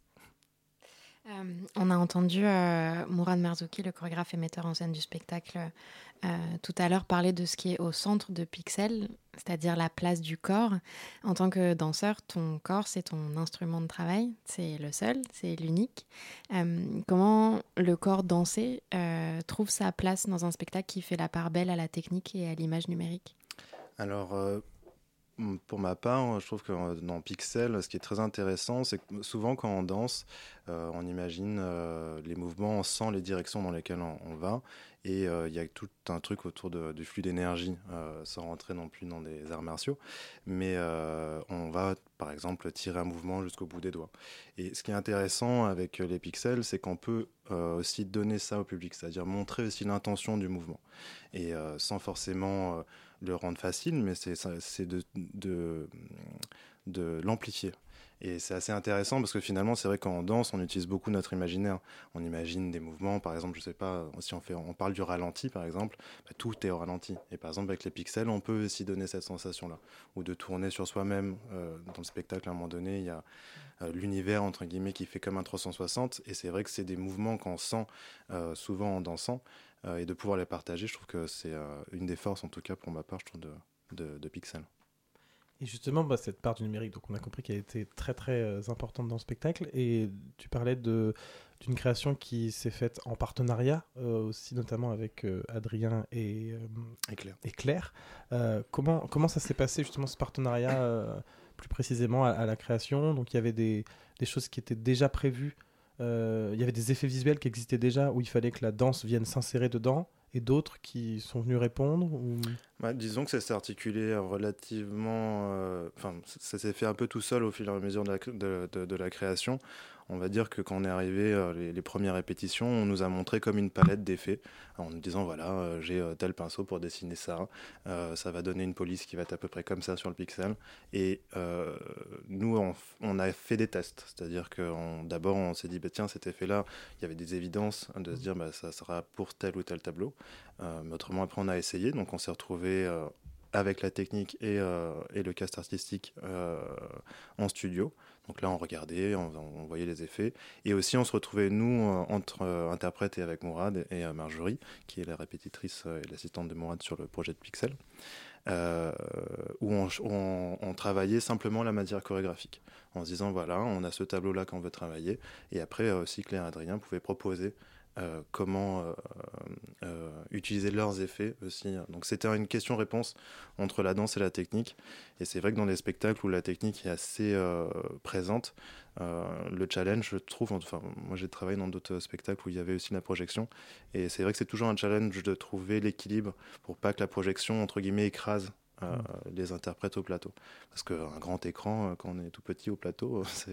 euh, on a entendu euh, Mourad Marzouki, le chorégraphe et metteur en scène du spectacle, euh, tout à l'heure parler de ce qui est au centre de Pixel, c'est-à-dire la place du corps. En tant que danseur, ton corps, c'est ton instrument de travail, c'est le seul, c'est l'unique. comment le corps dansé trouve sa place dans un spectacle qui fait la part belle à la technique et à l'image numérique? Pour ma part, je trouve que dans Pixel, ce qui est très intéressant, c'est que souvent quand on danse, euh, on imagine euh, les mouvements, sent les directions dans lesquelles on, va, et euh, il y a tout un truc autour du flux d'énergie, sans rentrer non plus dans des arts martiaux, mais on va par exemple tirer un mouvement jusqu'au bout des doigts. Et ce qui est intéressant avec les pixels, c'est qu'on peut aussi donner ça au public, c'est-à-dire montrer aussi l'intention du mouvement, et sans forcément le rendre facile, mais c'est de, de, de l'amplifier. Et c'est assez intéressant parce que finalement, c'est vrai qu'en danse, on utilise beaucoup notre imaginaire. On imagine des mouvements, par exemple, je sais pas, si on, fait, on parle du ralenti, par exemple, bah, tout est au ralenti. Et par exemple, avec les pixels, on peut aussi donner cette sensation-là. Ou de tourner sur soi-même. Euh, dans le spectacle, à un moment donné, il y a euh, l'univers, entre guillemets, qui fait comme un 360. Et c'est vrai que c'est des mouvements qu'on sent euh, souvent en dansant. Euh, et de pouvoir les partager, je trouve que c'est euh, une des forces, en tout cas pour ma part, je trouve, de, de, Pixel. Et justement, bah, cette part du numérique, donc on a compris qu'elle était très très euh, importante dans le spectacle. Et tu parlais de d'une création qui s'est faite en partenariat aussi, notamment avec Adrien et, et Claire. comment, comment ça s'est passé justement ce partenariat plus précisément à, la création? Donc il y avait des, des choses qui étaient déjà prévues il y avait des effets visuels qui existaient déjà où il fallait que la danse vienne s'insérer dedans et d'autres qui sont venus répondre ou... Bah, disons que ça s'est articulé relativement. Euh, enfin, ça s'est fait un peu tout seul au fur et à mesure de la création on va dire que quand on est arrivé, euh, les, premières répétitions, on nous a montré comme une palette d'effets, en nous disant voilà, euh, j'ai euh, tel pinceau pour dessiner ça, ça va donner une police qui va être à peu près comme ça sur le pixel. Et nous, on, a fait des tests, c'est-à-dire que d'abord, on s'est dit bah, tiens, cet effet-là, il y avait des évidences de se dire bah, ça sera pour tel ou tel tableau. mais autrement, après, on a essayé, donc on s'est retrouvé avec la technique et, et, le cast artistique en studio. Donc là, on regardait, on, voyait les effets. Et aussi, on se retrouvait, nous, euh, entre euh, interprètes et avec Mourad et, euh, Marjorie, qui est la répétitrice et l'assistante de Mourad sur le projet de Pixel, où on, travaillait simplement la matière chorégraphique, en se disant, voilà, on a ce tableau-là qu'on veut travailler. Et après, aussi, Claire et Adrien pouvaient proposer euh, comment euh, euh, utiliser leurs effets aussi. Donc c'était une question-réponse entre la danse et la technique. Et c'est vrai que dans les spectacles où la technique est assez présente, le challenge, je trouve, enfin moi j'ai travaillé dans d'autres spectacles où il y avait aussi la projection. Et c'est vrai que c'est toujours un challenge de trouver l'équilibre pour pas que la projection, entre guillemets, écrase mm. les interprètes au plateau. Parce qu'un grand écran, quand on est tout petit au plateau,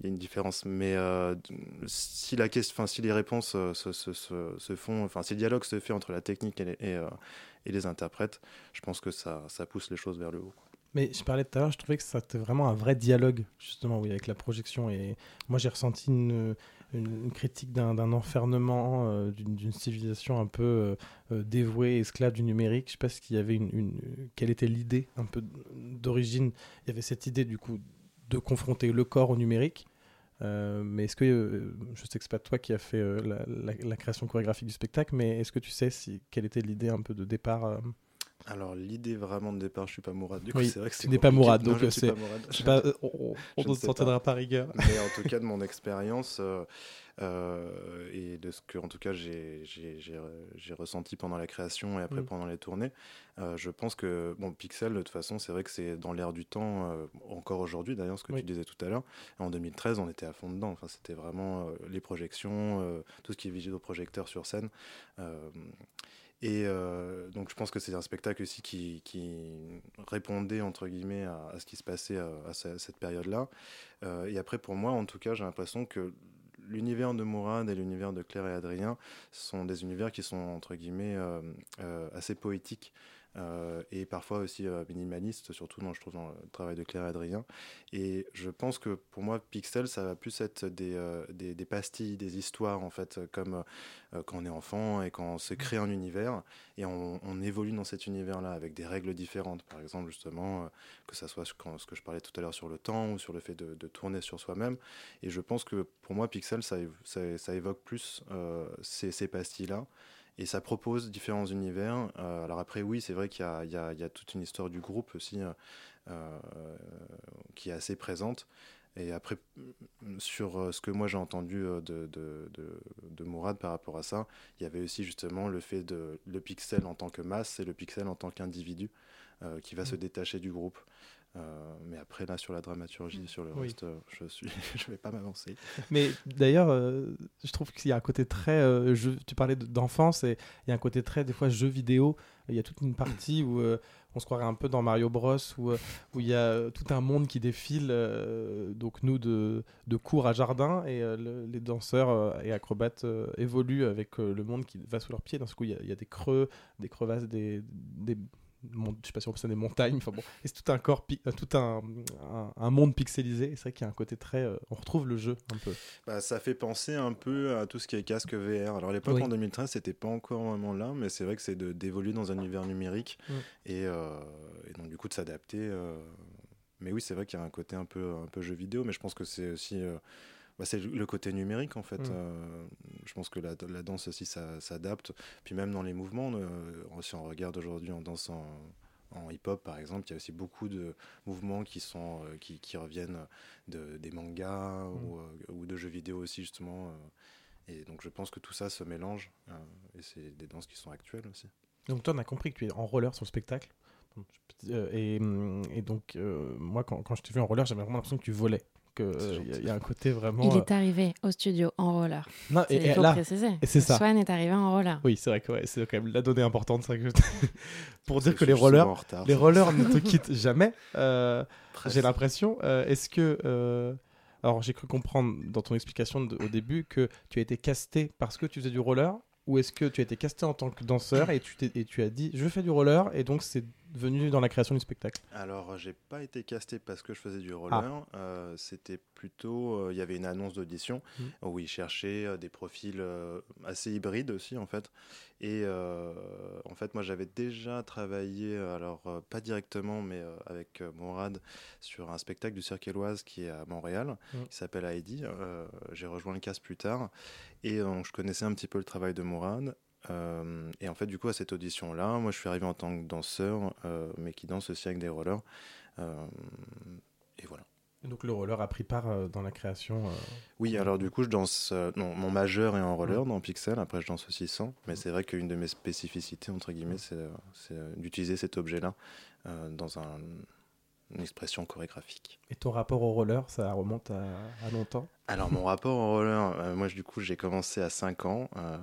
il y a une différence. Mais euh, si, la question, si les réponses euh, se, se, se, font, enfin, si le dialogue se fait entre la technique et les, et, euh, les interprètes, je pense que ça, ça, pousse les choses vers le haut. Mais je parlais tout à l'heure, je trouvais que c'était vraiment un vrai dialogue, justement, oui, avec la projection. Et moi, j'ai ressenti une, une, critique d'un enfermement, d'une civilisation un peu dévouée, esclave du numérique. Je sais pas ce qu'il y avait une, quelle était l'idée un peu d'origine. Il y avait cette idée, du coup, de confronter le corps au numérique. Euh, mais est-ce que, euh, je sais que c'est pas toi qui as fait euh, la, création chorégraphique du spectacle, mais est-ce que tu sais si, quelle était l'idée un peu de départ alors l'idée vraiment de départ, je suis pas Mourad. Du coup, c'est vrai que tu n'es pas Mourad, donc c'est. on, on, s'en tiendra par rigueur. Mais en tout cas, de mon expérience, euh, et de ce que, en tout cas, j'ai ressenti pendant la création et après mm. pendant les tournées. Euh, je pense que, bon, Pixel, de toute façon, c'est vrai que c'est dans l'air du temps, euh, encore aujourd'hui d'ailleurs, ce que tu disais tout à l'heure. En 2013, on était à fond dedans. Enfin, c'était vraiment les projections, tout ce qui est vidéoprojecteur sur scène. Et donc je pense que c'est un spectacle aussi qui, répondait entre guillemets à, ce qui se passait à, à cette période-là. et après pour moi en tout cas j'ai l'impression que l'univers de Mourad et l'univers de Claire et Adrien sont des univers qui sont entre guillemets euh, euh, assez poétiques euh, et parfois aussi euh, minimaliste, surtout dans, je trouve, dans le travail de Claire et Adrien. Et je pense que pour moi, Pixel, ça va plus être des, euh, des, des pastilles, des histoires, en fait, comme quand on est enfant et quand on se crée un univers et on, on évolue dans cet univers-là avec des règles différentes. Par exemple, justement, que ça soit ce que je parlais tout à l'heure sur le temps ou sur le fait de, de tourner sur soi-même. Et je pense que pour moi, Pixel, ça, ça, ça évoque plus ces, ces pastilles-là. Et ça propose différents univers. Euh, alors après, oui, c'est vrai qu'il y, y, y, a toute une histoire du groupe aussi euh, euh, qui est assez présente. Et après, sur ce que moi j'ai entendu de, de, de, de, Mourad par rapport à ça, il y avait aussi justement le fait de le pixel en tant que masse et le pixel en tant qu'individu qui va mmh. se détacher du groupe. Euh, mais après, là, sur la dramaturgie, mm. sur le reste, euh, je ne je vais pas m'avancer. Mais d'ailleurs, euh, je trouve qu'il y a un côté très. tu parlais d'enfance, et il y a un côté très, des fois, jeu vidéo. Il y a toute une partie où on se croirait un peu dans Mario Bros, où, où il y a tout un monde qui défile, donc nous, de, de cours à jardin, et les danseurs et acrobates évoluent avec le monde qui va sous leurs pieds. Dans ce coup, il y, a, il y a des creux, des crevasses, des, des je sais pas si on peut des montagnes, enfin bon, c'est tout un corps, euh, tout un, un, monde pixelisé. C'est vrai qu'il y a un côté très, euh, on retrouve le jeu un peu. Bah, ça fait penser un peu à tout ce qui est casque VR. Alors à l'époque en 2013, c'était pas encore vraiment là, mais c'est vrai que c'est d'évoluer dans un univers numérique et, euh, et, donc du coup de s'adapter. Mais oui, c'est vrai qu'il y a un côté un peu, un peu jeu vidéo, mais je pense que c'est aussi bah, c'est le côté numérique en fait. Mm. Euh, je pense que la, la danse aussi s'adapte. Puis même dans les mouvements, euh, si on regarde aujourd'hui en danse en, en hip-hop, par exemple, il y a aussi beaucoup de mouvements qui, sont, qui, qui, reviennent de, des mangas mm. ou, ou, de jeux vidéo aussi, justement. et donc je pense que tout ça se mélange, et c'est des danses qui sont actuelles aussi. Donc toi, on a compris que tu es en roller sur le spectacle. Et, et, donc, moi, quand, quand je t'ai vu en roller, j'avais vraiment l'impression que tu volais qu'il il y, a un côté vraiment. Il est euh, arrivé au studio en roller. Non, et, il faut préciser. Et c'est ça. Swan est arrivé en roller. Oui, c'est vrai que c'est quand même la donnée importante. Ça, que Pour dire que les rollers, les rollers ne te quittent jamais. Euh, j'ai l'impression. Euh, est-ce que. Alors, j'ai cru comprendre dans ton explication au début que tu as été casté parce que tu faisais du roller ou est-ce que tu as été casté en tant que danseur et tu, et tu as dit je fais du roller et donc c'est venu dans la création du spectacle Alors, j'ai pas été casté parce que je faisais du roller. Ah. Euh, c'était plutôt, euh, il y avait une annonce d'audition mmh. où ils cherchaient euh, des profils assez hybrides aussi en fait. Et en fait, moi, j'avais déjà travaillé, alors pas directement, mais avec Mourad sur un spectacle du Cirque Éloise qui est à Montréal, mmh. qui s'appelle Heidi. j'ai rejoint le cast plus tard et je connaissais un petit peu le travail de Mourad. Euh, et en fait, du coup, à cette audition-là, moi, je suis arrivé en tant que danseur, euh, mais qui danse aussi avec des rollers. Euh, et voilà. Et donc, le roller a pris part dans la création Oui, alors du coup, je danse. non, mon majeur est en roller dans Pixel. Après, je danse aussi sans. Mais c'est vrai qu'une de mes spécificités, entre guillemets, c'est d'utiliser cet objet-là dans un, une expression chorégraphique. Et ton rapport au roller, ça remonte à, longtemps? Alors mon rapport au roller, euh, moi du coup j'ai commencé à 5 ans euh,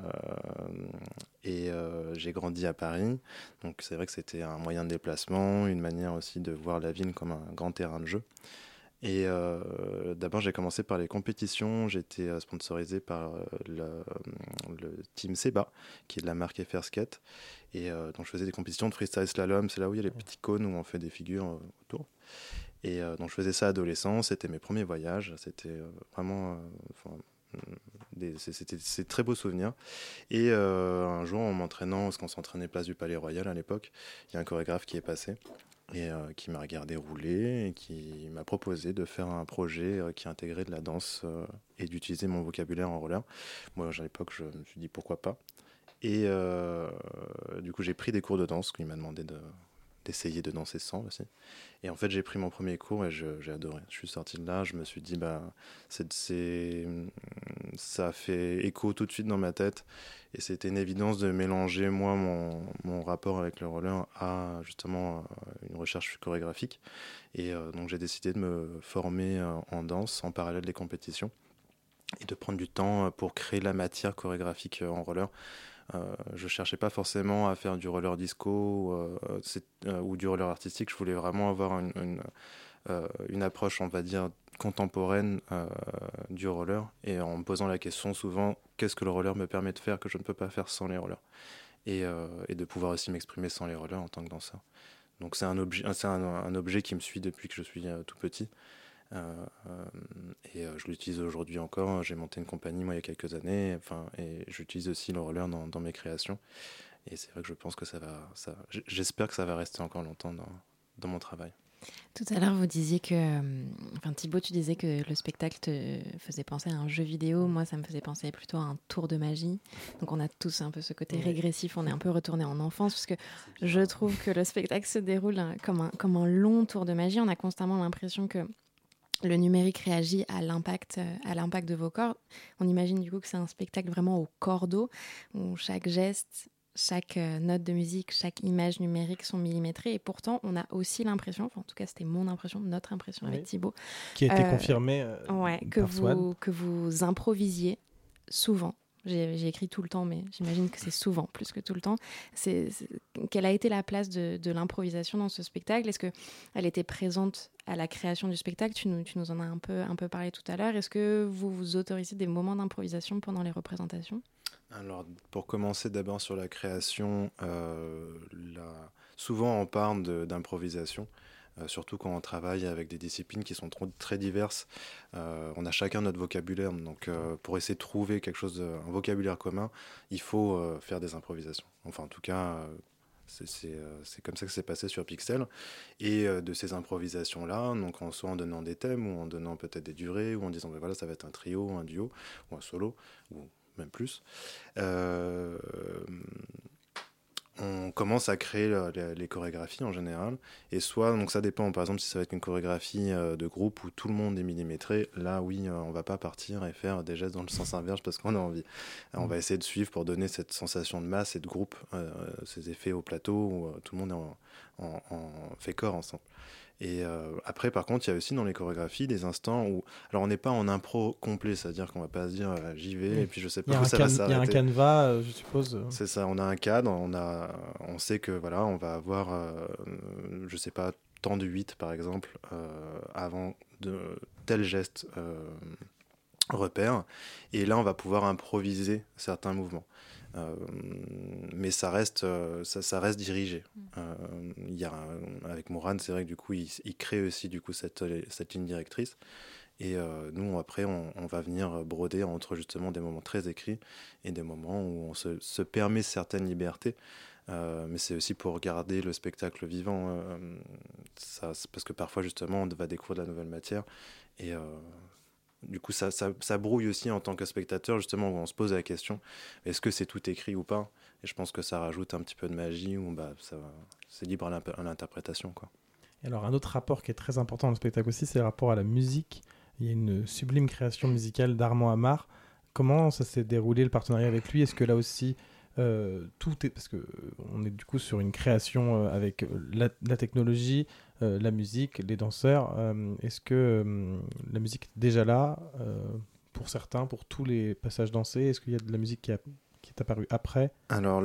et euh, j'ai grandi à Paris. Donc c'est vrai que c'était un moyen de déplacement, une manière aussi de voir la ville comme un grand terrain de jeu. Et d'abord, j'ai commencé par les compétitions. J'étais sponsorisé par le, le, team Seba, qui est de la marque FR Skate. Et donc, je faisais des compétitions de freestyle slalom. C'est là où il y a les petits cônes où on fait des figures autour. Et euh, donc je faisais ça adolescent, c'était mes premiers voyages, c'était euh, vraiment euh, c'était c'est très beaux souvenirs. Et un jour, en m'entraînant, parce qu'on s'entraînait place du Palais Royal à l'époque, il y a un chorégraphe qui est passé et qui m'a regardé rouler et qui m'a proposé de faire un projet qui intégrait de la danse et d'utiliser mon vocabulaire en roller. Moi, à l'époque, je me suis dit pourquoi pas. Et du coup, j'ai pris des cours de danse, qu'il m'a demandé de, d'essayer de danser sans aussi. Et en fait, j'ai pris mon premier cours et j'ai adoré. Je suis sorti de là, je me suis dit, bah, c'est, ça a fait écho tout de suite dans ma tête. Et c'était une évidence de mélanger, moi, mon, mon, rapport avec le roller à justement euh, une recherche chorégraphique. Et euh, donc, j'ai décidé de me former euh, en danse en parallèle des compétitions et de prendre du temps pour créer la matière chorégraphique en roller. Euh, je cherchais pas forcément à faire du roller disco euh, euh, ou du roller artistique. Je voulais vraiment avoir une, une, approche, on va dire, contemporaine du roller et en me posant la question souvent qu'est-ce que le roller me permet de faire que je ne peux pas faire sans les rollers? Et, de pouvoir aussi m'exprimer sans les rollers en tant que danseur. Donc c'est un, objet qui me suit depuis que je suis tout petit. Euh, euh, et euh, je l'utilise aujourd'hui encore. J'ai monté une compagnie moi il y a quelques années. Enfin, et j'utilise aussi le roller dans, dans mes créations. Et c'est vrai que je pense que ça va. Ça, j'espère que ça va rester encore longtemps dans, dans mon travail. Tout à l'heure, vous disiez que. Enfin, Thibaut, tu disais que le spectacle te faisait penser à un jeu vidéo. Moi, ça me faisait penser plutôt à un tour de magie. Donc, on a tous un peu ce côté régressif. On est un peu retourné en enfance, parce que je trouve que le spectacle se déroule hein, comme un, comme un long tour de magie. On a constamment l'impression que le numérique réagit à l'impact, euh, à l'impact de vos corps. On imagine du coup que c'est un spectacle vraiment au cordeau, où chaque geste, chaque euh, note de musique, chaque image numérique sont millimétrées. Et pourtant, on a aussi l'impression, en tout cas c'était mon impression, notre impression avec Thibaut. Qui a été euh, confirmée. ouais, que, vous, que vous improvisiez souvent j'ai écrit tout le temps, mais j'imagine que c'est souvent, plus que tout le temps. Quelle a été la place de, l'improvisation dans ce spectacle? Est-ce qu'elle était présente à la création du spectacle? Tu nous, en as un peu, un peu parlé tout à l'heure. Est-ce que vous vous autorisez des moments d'improvisation pendant les représentations? Alors, pour commencer d'abord sur la création, euh, souvent on parle d'improvisation. Euh, surtout quand on travaille avec des disciplines qui sont très diverses. Euh, on a chacun notre vocabulaire, donc euh, pour essayer de trouver quelque chose, un vocabulaire commun, il faut faire des improvisations. Enfin, en tout cas, c'est comme ça que c'est passé sur Pixel. Et de ces improvisations-là, donc en soit en donnant des thèmes, ou en donnant peut-être des durées, ou en disant, ben voilà, ça va être un trio, un duo, ou un solo, ou même plus on commence à créer les, chorégraphies en général. Et soit, donc ça dépend, par exemple, si ça va être une chorégraphie euh, de groupe où tout le monde est millimétré, là, oui, euh, on va pas partir et faire des gestes dans le sens inverse parce qu'on a envie. on va essayer de suivre pour donner cette sensation de masse et de groupe, ces effets au plateau où tout le monde est en, fait corps ensemble. Et euh, après, par contre, il y a aussi dans les chorégraphies des instants où. Alors, on n'est pas en impro complet, c'est-à-dire qu'on va pas se dire euh, j'y vais et puis je sais pas où ça va s'arrêter. Il y a un canevas, euh, je suppose. C'est ça, on a un cadre, on, a, on sait que voilà, on va avoir, je sais pas, tant de 8 par exemple, avant de tel geste repère. Et là, on va pouvoir improviser certains mouvements. Euh, mais ça reste, euh, ça, reste dirigé. Mm. Euh, il y a, avec Moran, c'est vrai que du coup, il, crée aussi du coup cette, cette ligne directrice. Et nous, après, on, va venir broder entre justement des moments très écrits et des moments où on se, permet certaines libertés. mais c'est aussi pour garder le spectacle vivant. ça, parce que parfois, justement, on va découvrir de la nouvelle matière. Et du coup, ça, ça, brouille aussi en tant que spectateur, justement, où on se pose la question est-ce que c'est tout écrit ou pas? Et je pense que ça rajoute un petit peu de magie, ou bah, c'est libre à l'interprétation. Quoi. Et alors, un autre rapport qui est très important dans le spectacle aussi, c'est le rapport à la musique. Il y a une sublime création musicale d'Armand Amar. Comment ça s'est déroulé le partenariat avec lui? Est-ce que là aussi, euh, tout est parce que on est du coup sur une création euh, avec la, technologie, euh, la musique, les danseurs. Euh, est-ce que euh, la musique est déjà là pour certains, pour tous les passages dansés? Est-ce qu'il y a de la musique qui, est apparue après Alors,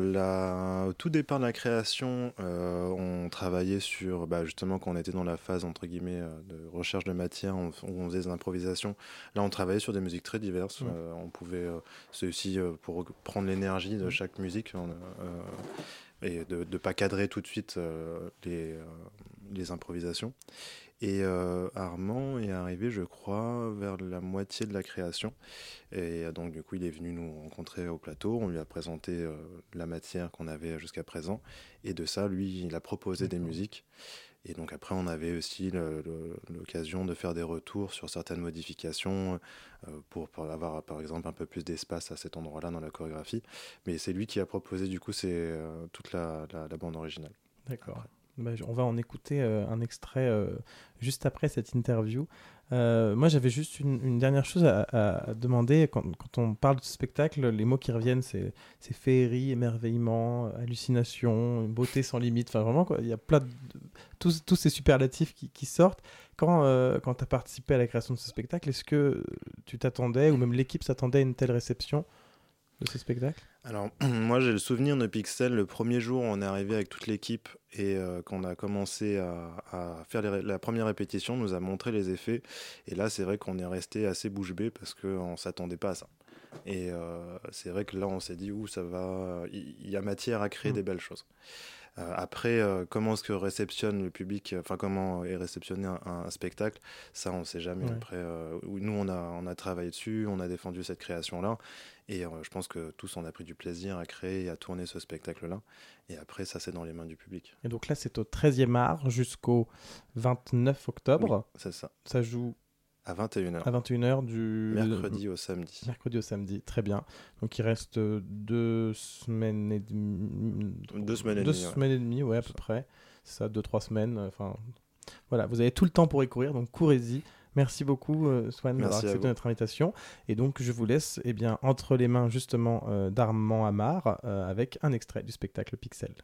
au tout départ de la création, on travaillait sur, bah, justement, quand on était dans la phase, entre guillemets, de recherche de matière, où on faisait des improvisations. Là, on travaillait sur des musiques très diverses. on pouvait, c'est aussi pour prendre l'énergie de chaque musique et de ne pas cadrer tout de suite les, les improvisations. Et euh, Armand est arrivé, je crois, vers la moitié de la création. Et euh, donc, du coup, il est venu nous rencontrer au plateau. On lui a présenté euh, la matière qu'on avait jusqu'à présent. Et de ça, lui, il a proposé des musiques. Et donc, après, on avait aussi l'occasion de faire des retours sur certaines modifications pour, avoir, par exemple, un peu plus d'espace à cet endroit-là dans la chorégraphie. Mais c'est lui qui a proposé, du coup, c'est toute la, la bande originale. D'accord. Bah, on va en écouter euh, un extrait euh, juste après cette interview. Euh, moi, j'avais juste une, dernière chose à, demander. Quand, on parle de spectacle, les mots qui reviennent, c'est féerie, émerveillement, hallucination, beauté sans limite. Enfin, vraiment, il y a plein de. Tous, ces superlatifs qui, sortent. Quand tu as participé à la création de ce spectacle, est-ce que tu t'attendais, ou même l'équipe s'attendait à une telle réception de ce spectacle? Alors, moi j'ai le souvenir de Pixel, le premier jour on est arrivé avec toute l'équipe et euh, qu'on a commencé à, faire la première répétition, on nous a montré les effets. Et là, c'est vrai qu'on est resté assez bouche bée parce qu'on ne s'attendait pas à ça. Et euh, c'est vrai que là, on s'est dit, où ça va, il y, a matière à créer mm. des belles choses. Euh, après, comment est-ce que réceptionne le public, enfin comment est réceptionné un, spectacle, ça on ne sait jamais. Après, nous on a, on a travaillé dessus, on a défendu cette création-là, et euh, je pense que tous on a pris du plaisir à créer et à tourner ce spectacle-là. Et après, ça, c'est dans les mains du public. Et donc là, c'est au 13e art jusqu'au 29 octobre. c'est ça. Ça joue à 21h. À 21h du mercredi au samedi. Mercredi au samedi, très bien. Donc il reste deux semaines et demie. Deux semaines et deux demie. semaines et demie, ouais, à peu près. Ça, deux, trois semaines. Enfin, voilà, vous avez tout le temps pour y courir, donc courez-y. Merci beaucoup, euh, Swan, d'avoir accepté notre invitation. Et donc, je vous laisse eh bien, entre les mains justement euh, d'Armand Amar euh, avec un extrait du spectacle Pixel.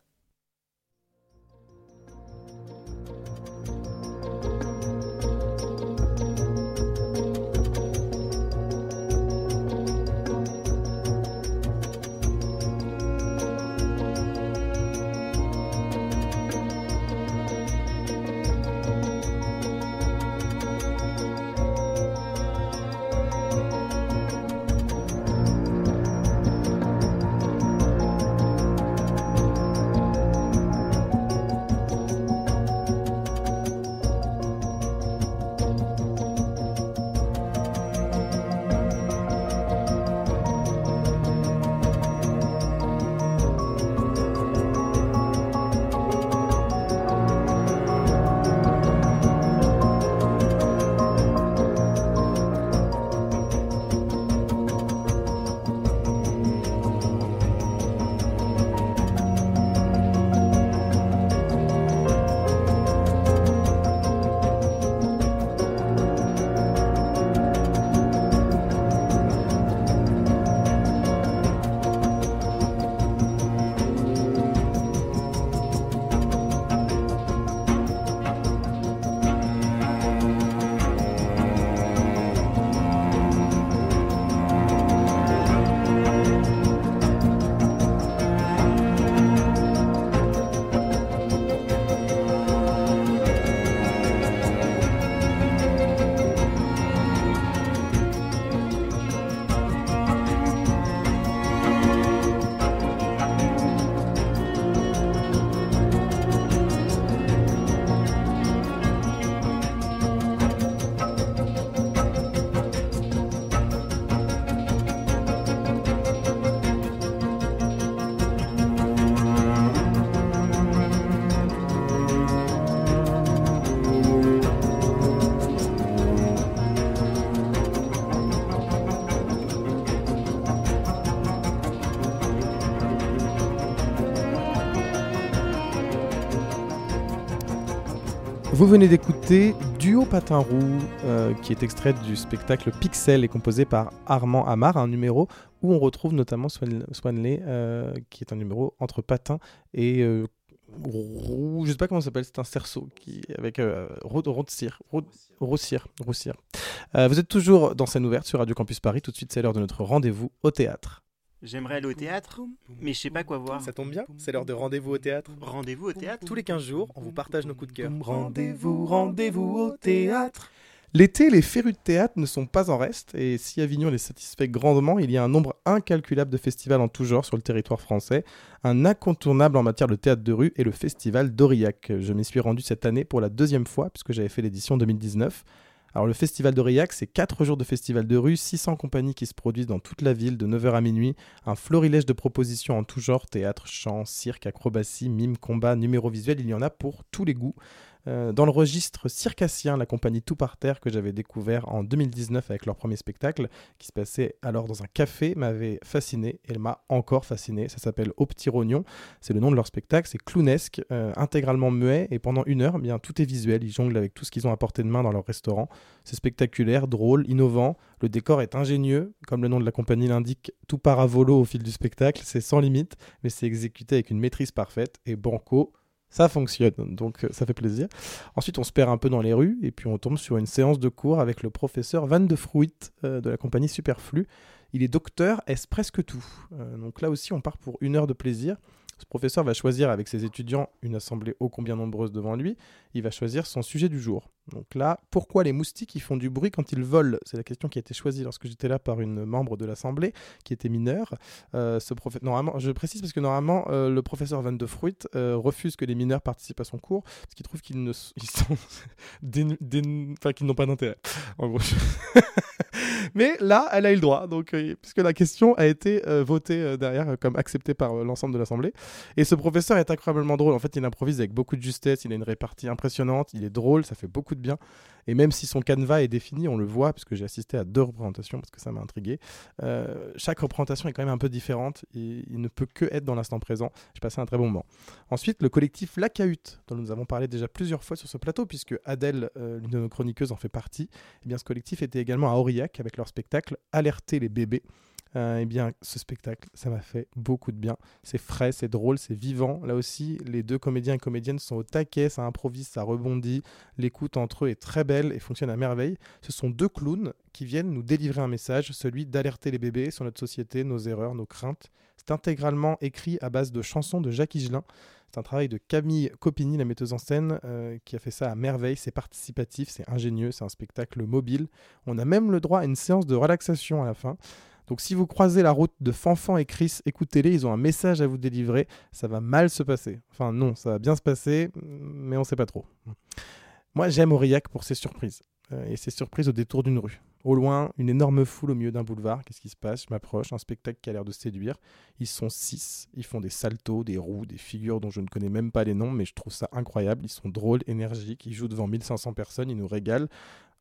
Vous venez d'écouter Duo Patin Roux, euh, qui est extrait du spectacle Pixel et composé par Armand Amar, un numéro où on retrouve notamment Swanley, euh, qui est un numéro entre patin et euh, roux, je sais pas comment ça s'appelle, c'est un cerceau qui avec euh, roussir, roussir. vous êtes toujours dans scène ouverte sur Radio Campus Paris. Tout de suite, c'est l'heure de notre rendez-vous au théâtre. J'aimerais aller au théâtre, mais je sais pas quoi voir. Ça tombe bien, c'est l'heure de rendez-vous au théâtre. Rendez-vous au théâtre Tous les 15 jours, on vous partage nos coups de cœur. Rendez-vous, rendez-vous au théâtre. L'été, les férus de théâtre ne sont pas en reste, et si Avignon les satisfait grandement, il y a un nombre incalculable de festivals en tout genre sur le territoire français. Un incontournable en matière de théâtre de rue est le festival d'Aurillac. Je m'y suis rendu cette année pour la deuxième fois, puisque j'avais fait l'édition 2019. Alors le festival d'Aurillac, c'est 4 jours de festival de rue, 600 compagnies qui se produisent dans toute la ville de 9h à minuit, un florilège de propositions en tout genre, théâtre, chant, cirque, acrobatie, mime, combat, numéro visuel, il y en a pour tous les goûts. Euh, dans le registre circassien, la compagnie Tout par Terre que j'avais découvert en 2019 avec leur premier spectacle, qui se passait alors dans un café, m'avait fasciné elle m'a encore fasciné. Ça s'appelle Au Petit Rognon, c'est le nom de leur spectacle, c'est clownesque, euh, intégralement muet et pendant une heure, eh bien tout est visuel. Ils jonglent avec tout ce qu'ils ont à portée de main dans leur restaurant. C'est spectaculaire, drôle, innovant. Le décor est ingénieux, comme le nom de la compagnie l'indique, tout part au fil du spectacle. C'est sans limite, mais c'est exécuté avec une maîtrise parfaite et banco ça fonctionne, donc euh, ça fait plaisir. Ensuite, on se perd un peu dans les rues et puis on tombe sur une séance de cours avec le professeur Van de Fruit euh, de la compagnie Superflu. Il est docteur, est-ce presque tout? Euh, Donc là aussi, on part pour une heure de plaisir. Ce professeur va choisir avec ses étudiants une assemblée ô combien nombreuse devant lui. Il va choisir son sujet du jour. Donc là, pourquoi les moustiques ils font du bruit quand ils volent? C'est la question qui a été choisie lorsque j'étais là par une membre de l'assemblée qui était mineure. Euh, ce normalement, je précise parce que normalement euh, le professeur Van de Fruit euh, refuse que les mineurs participent à son cours parce qu'il trouve qu'ils ne sont qu'ils n'ont pas d'intérêt. En gros. Mais là, elle a eu le droit, donc puisque la question a été votée derrière comme acceptée par l'ensemble de l'assemblée. Et ce professeur est incroyablement drôle. En fait, il improvise avec beaucoup de justesse, il a une répartie impressionnante, il est drôle, ça fait beaucoup bien. Et même si son canevas est défini, on le voit, puisque j'ai assisté à deux représentations, parce que ça m'a intrigué. Euh, chaque représentation est quand même un peu différente, et il ne peut que être dans l'instant présent. J'ai passé un très bon moment. Ensuite, le collectif La Cahute, dont nous avons parlé déjà plusieurs fois sur ce plateau, puisque Adèle, euh, l'une de nos chroniqueuses, en fait partie. Eh bien, ce collectif était également à Aurillac avec leur spectacle Alerter les bébés. Euh, eh bien, ce spectacle, ça m'a fait beaucoup de bien. C'est frais, c'est drôle, c'est vivant. Là aussi, les deux comédiens et comédiennes sont au taquet, ça improvise, ça rebondit. L'écoute entre eux est très belle et fonctionne à merveille. Ce sont deux clowns qui viennent nous délivrer un message, celui d'alerter les bébés sur notre société, nos erreurs, nos craintes. C'est intégralement écrit à base de chansons de Jacques Higelin. C'est un travail de Camille Copini, la metteuse en scène, euh, qui a fait ça à merveille. C'est participatif, c'est ingénieux, c'est un spectacle mobile. On a même le droit à une séance de relaxation à la fin. Donc si vous croisez la route de Fanfan et Chris, écoutez-les, ils ont un message à vous délivrer. Ça va mal se passer. Enfin non, ça va bien se passer, mais on ne sait pas trop. Moi j'aime Aurillac pour ses surprises. Euh, et ses surprises au détour d'une rue. Au loin, une énorme foule au milieu d'un boulevard. Qu'est-ce qui se passe? Je m'approche, un spectacle qui a l'air de séduire. Ils sont six, ils font des saltos, des roues, des figures dont je ne connais même pas les noms, mais je trouve ça incroyable. Ils sont drôles, énergiques, ils jouent devant 1500 personnes, ils nous régalent.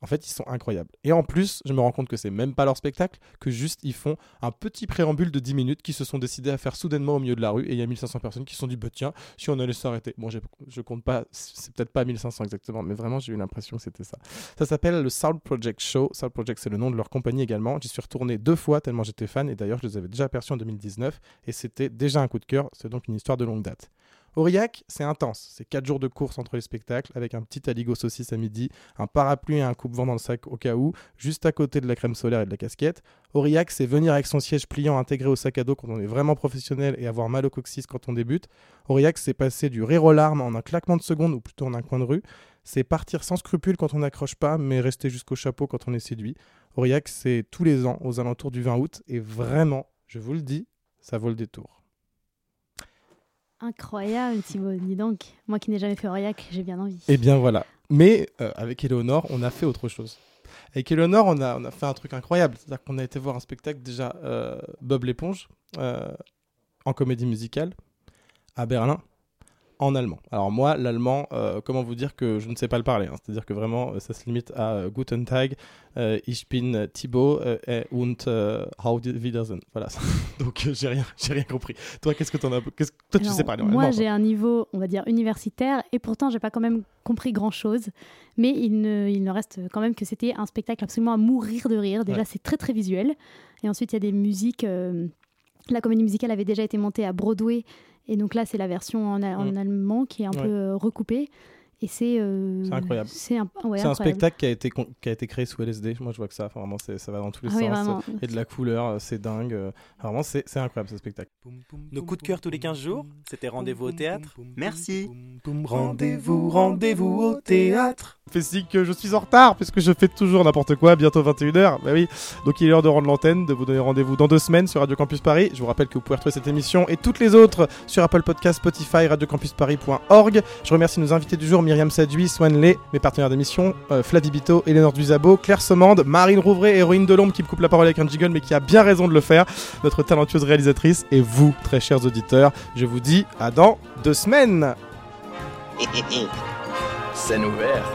En fait, ils sont incroyables. Et en plus, je me rends compte que c'est même pas leur spectacle, que juste ils font un petit préambule de 10 minutes qui se sont décidés à faire soudainement au milieu de la rue. Et il y a 1500 personnes qui se sont dit, bah tiens, si on allait s'arrêter. Bon, je compte pas, c'est peut-être pas 1500 exactement, mais vraiment, j'ai eu l'impression que c'était ça. Ça s'appelle le Sound Project Show. Sound Project, c'est le nom de leur compagnie également. J'y suis retourné deux fois tellement j'étais fan. Et d'ailleurs, je les avais déjà aperçus en 2019. Et c'était déjà un coup de cœur. C'est donc une histoire de longue date. Aurillac, c'est intense. C'est 4 jours de course entre les spectacles avec un petit aligot saucisse à midi, un parapluie et un coupe-vent dans le sac au cas où, juste à côté de la crème solaire et de la casquette. Aurillac, c'est venir avec son siège pliant intégré au sac à dos quand on est vraiment professionnel et avoir mal au coccyx quand on débute. Aurillac, c'est passer du rire aux larmes en un claquement de seconde ou plutôt en un coin de rue. C'est partir sans scrupule quand on n'accroche pas, mais rester jusqu'au chapeau quand on est séduit. Aurillac, c'est tous les ans aux alentours du 20 août et vraiment, je vous le dis, ça vaut le détour. Incroyable, Thibaut. Dis donc, moi qui n'ai jamais fait Aurillac, j'ai bien envie. Eh bien voilà. Mais euh, avec Eleonore, on a fait autre chose. Avec Eleonore, on a, on a fait un truc incroyable. C'est-à-dire qu'on a été voir un spectacle déjà, euh, Bob l'éponge, euh, en comédie musicale, à Berlin, en allemand. Alors moi, l'allemand, euh, comment vous dire que je ne sais pas le parler. Hein. C'est-à-dire que vraiment, ça se limite à Guten Tag, ich bin Thibaut und how Wiedersehen. Voilà. Donc j'ai rien, j'ai rien compris. Toi, qu'est-ce que tu en as Toi, tu sais parler Moi, j'ai un niveau, on va dire universitaire, et pourtant, j'ai pas quand même compris grand-chose. Mais il ne, il ne reste quand même que c'était un spectacle absolument à mourir de rire. Déjà, c'est très très visuel. Et ensuite, il y a des musiques. la comédie musicale avait déjà été montée à Broadway et donc là, c'est la version en, mm. allemand qui est un peu euh, recoupée. Et c'est euh, incroyable. C'est un, un, spectacle qui a, été, qui a été créé sous LSD. Moi, je vois que ça. Enfin, vraiment, ça va dans tous les ah sens. et de la couleur, euh, c'est dingue. Vraiment, c'est incroyable ce spectacle. Nos coups de cœur tous les 15 jours, c'était rendez-vous au théâtre. Merci. Rendez-vous, rendez-vous au théâtre. Si que je suis en retard, puisque je fais toujours n'importe quoi, bientôt 21h. Bah oui. Donc il est l'heure de rendre l'antenne, de vous donner rendez-vous dans deux semaines sur Radio Campus Paris. Je vous rappelle que vous pouvez retrouver cette émission et toutes les autres sur Apple Podcast, Spotify, radiocampusparis.org. Je remercie nos invités du jour, Myriam Sadui, Swan Lé, mes partenaires d'émission, euh, Flavie Bito, Eleanor Duzabo, Claire Somande, Marine Rouvray, héroïne de l'ombre qui me coupe la parole avec un jiggle mais qui a bien raison de le faire, notre talentueuse réalisatrice et vous, très chers auditeurs. Je vous dis à dans deux semaines. Scène ouverte.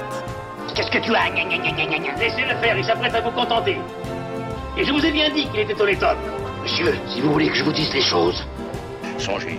Qu'est-ce que tu as? Laissez-le faire, il s'apprête à vous contenter. Et je vous ai bien dit qu'il était au top. Monsieur, si vous voulez que je vous dise les choses, songez,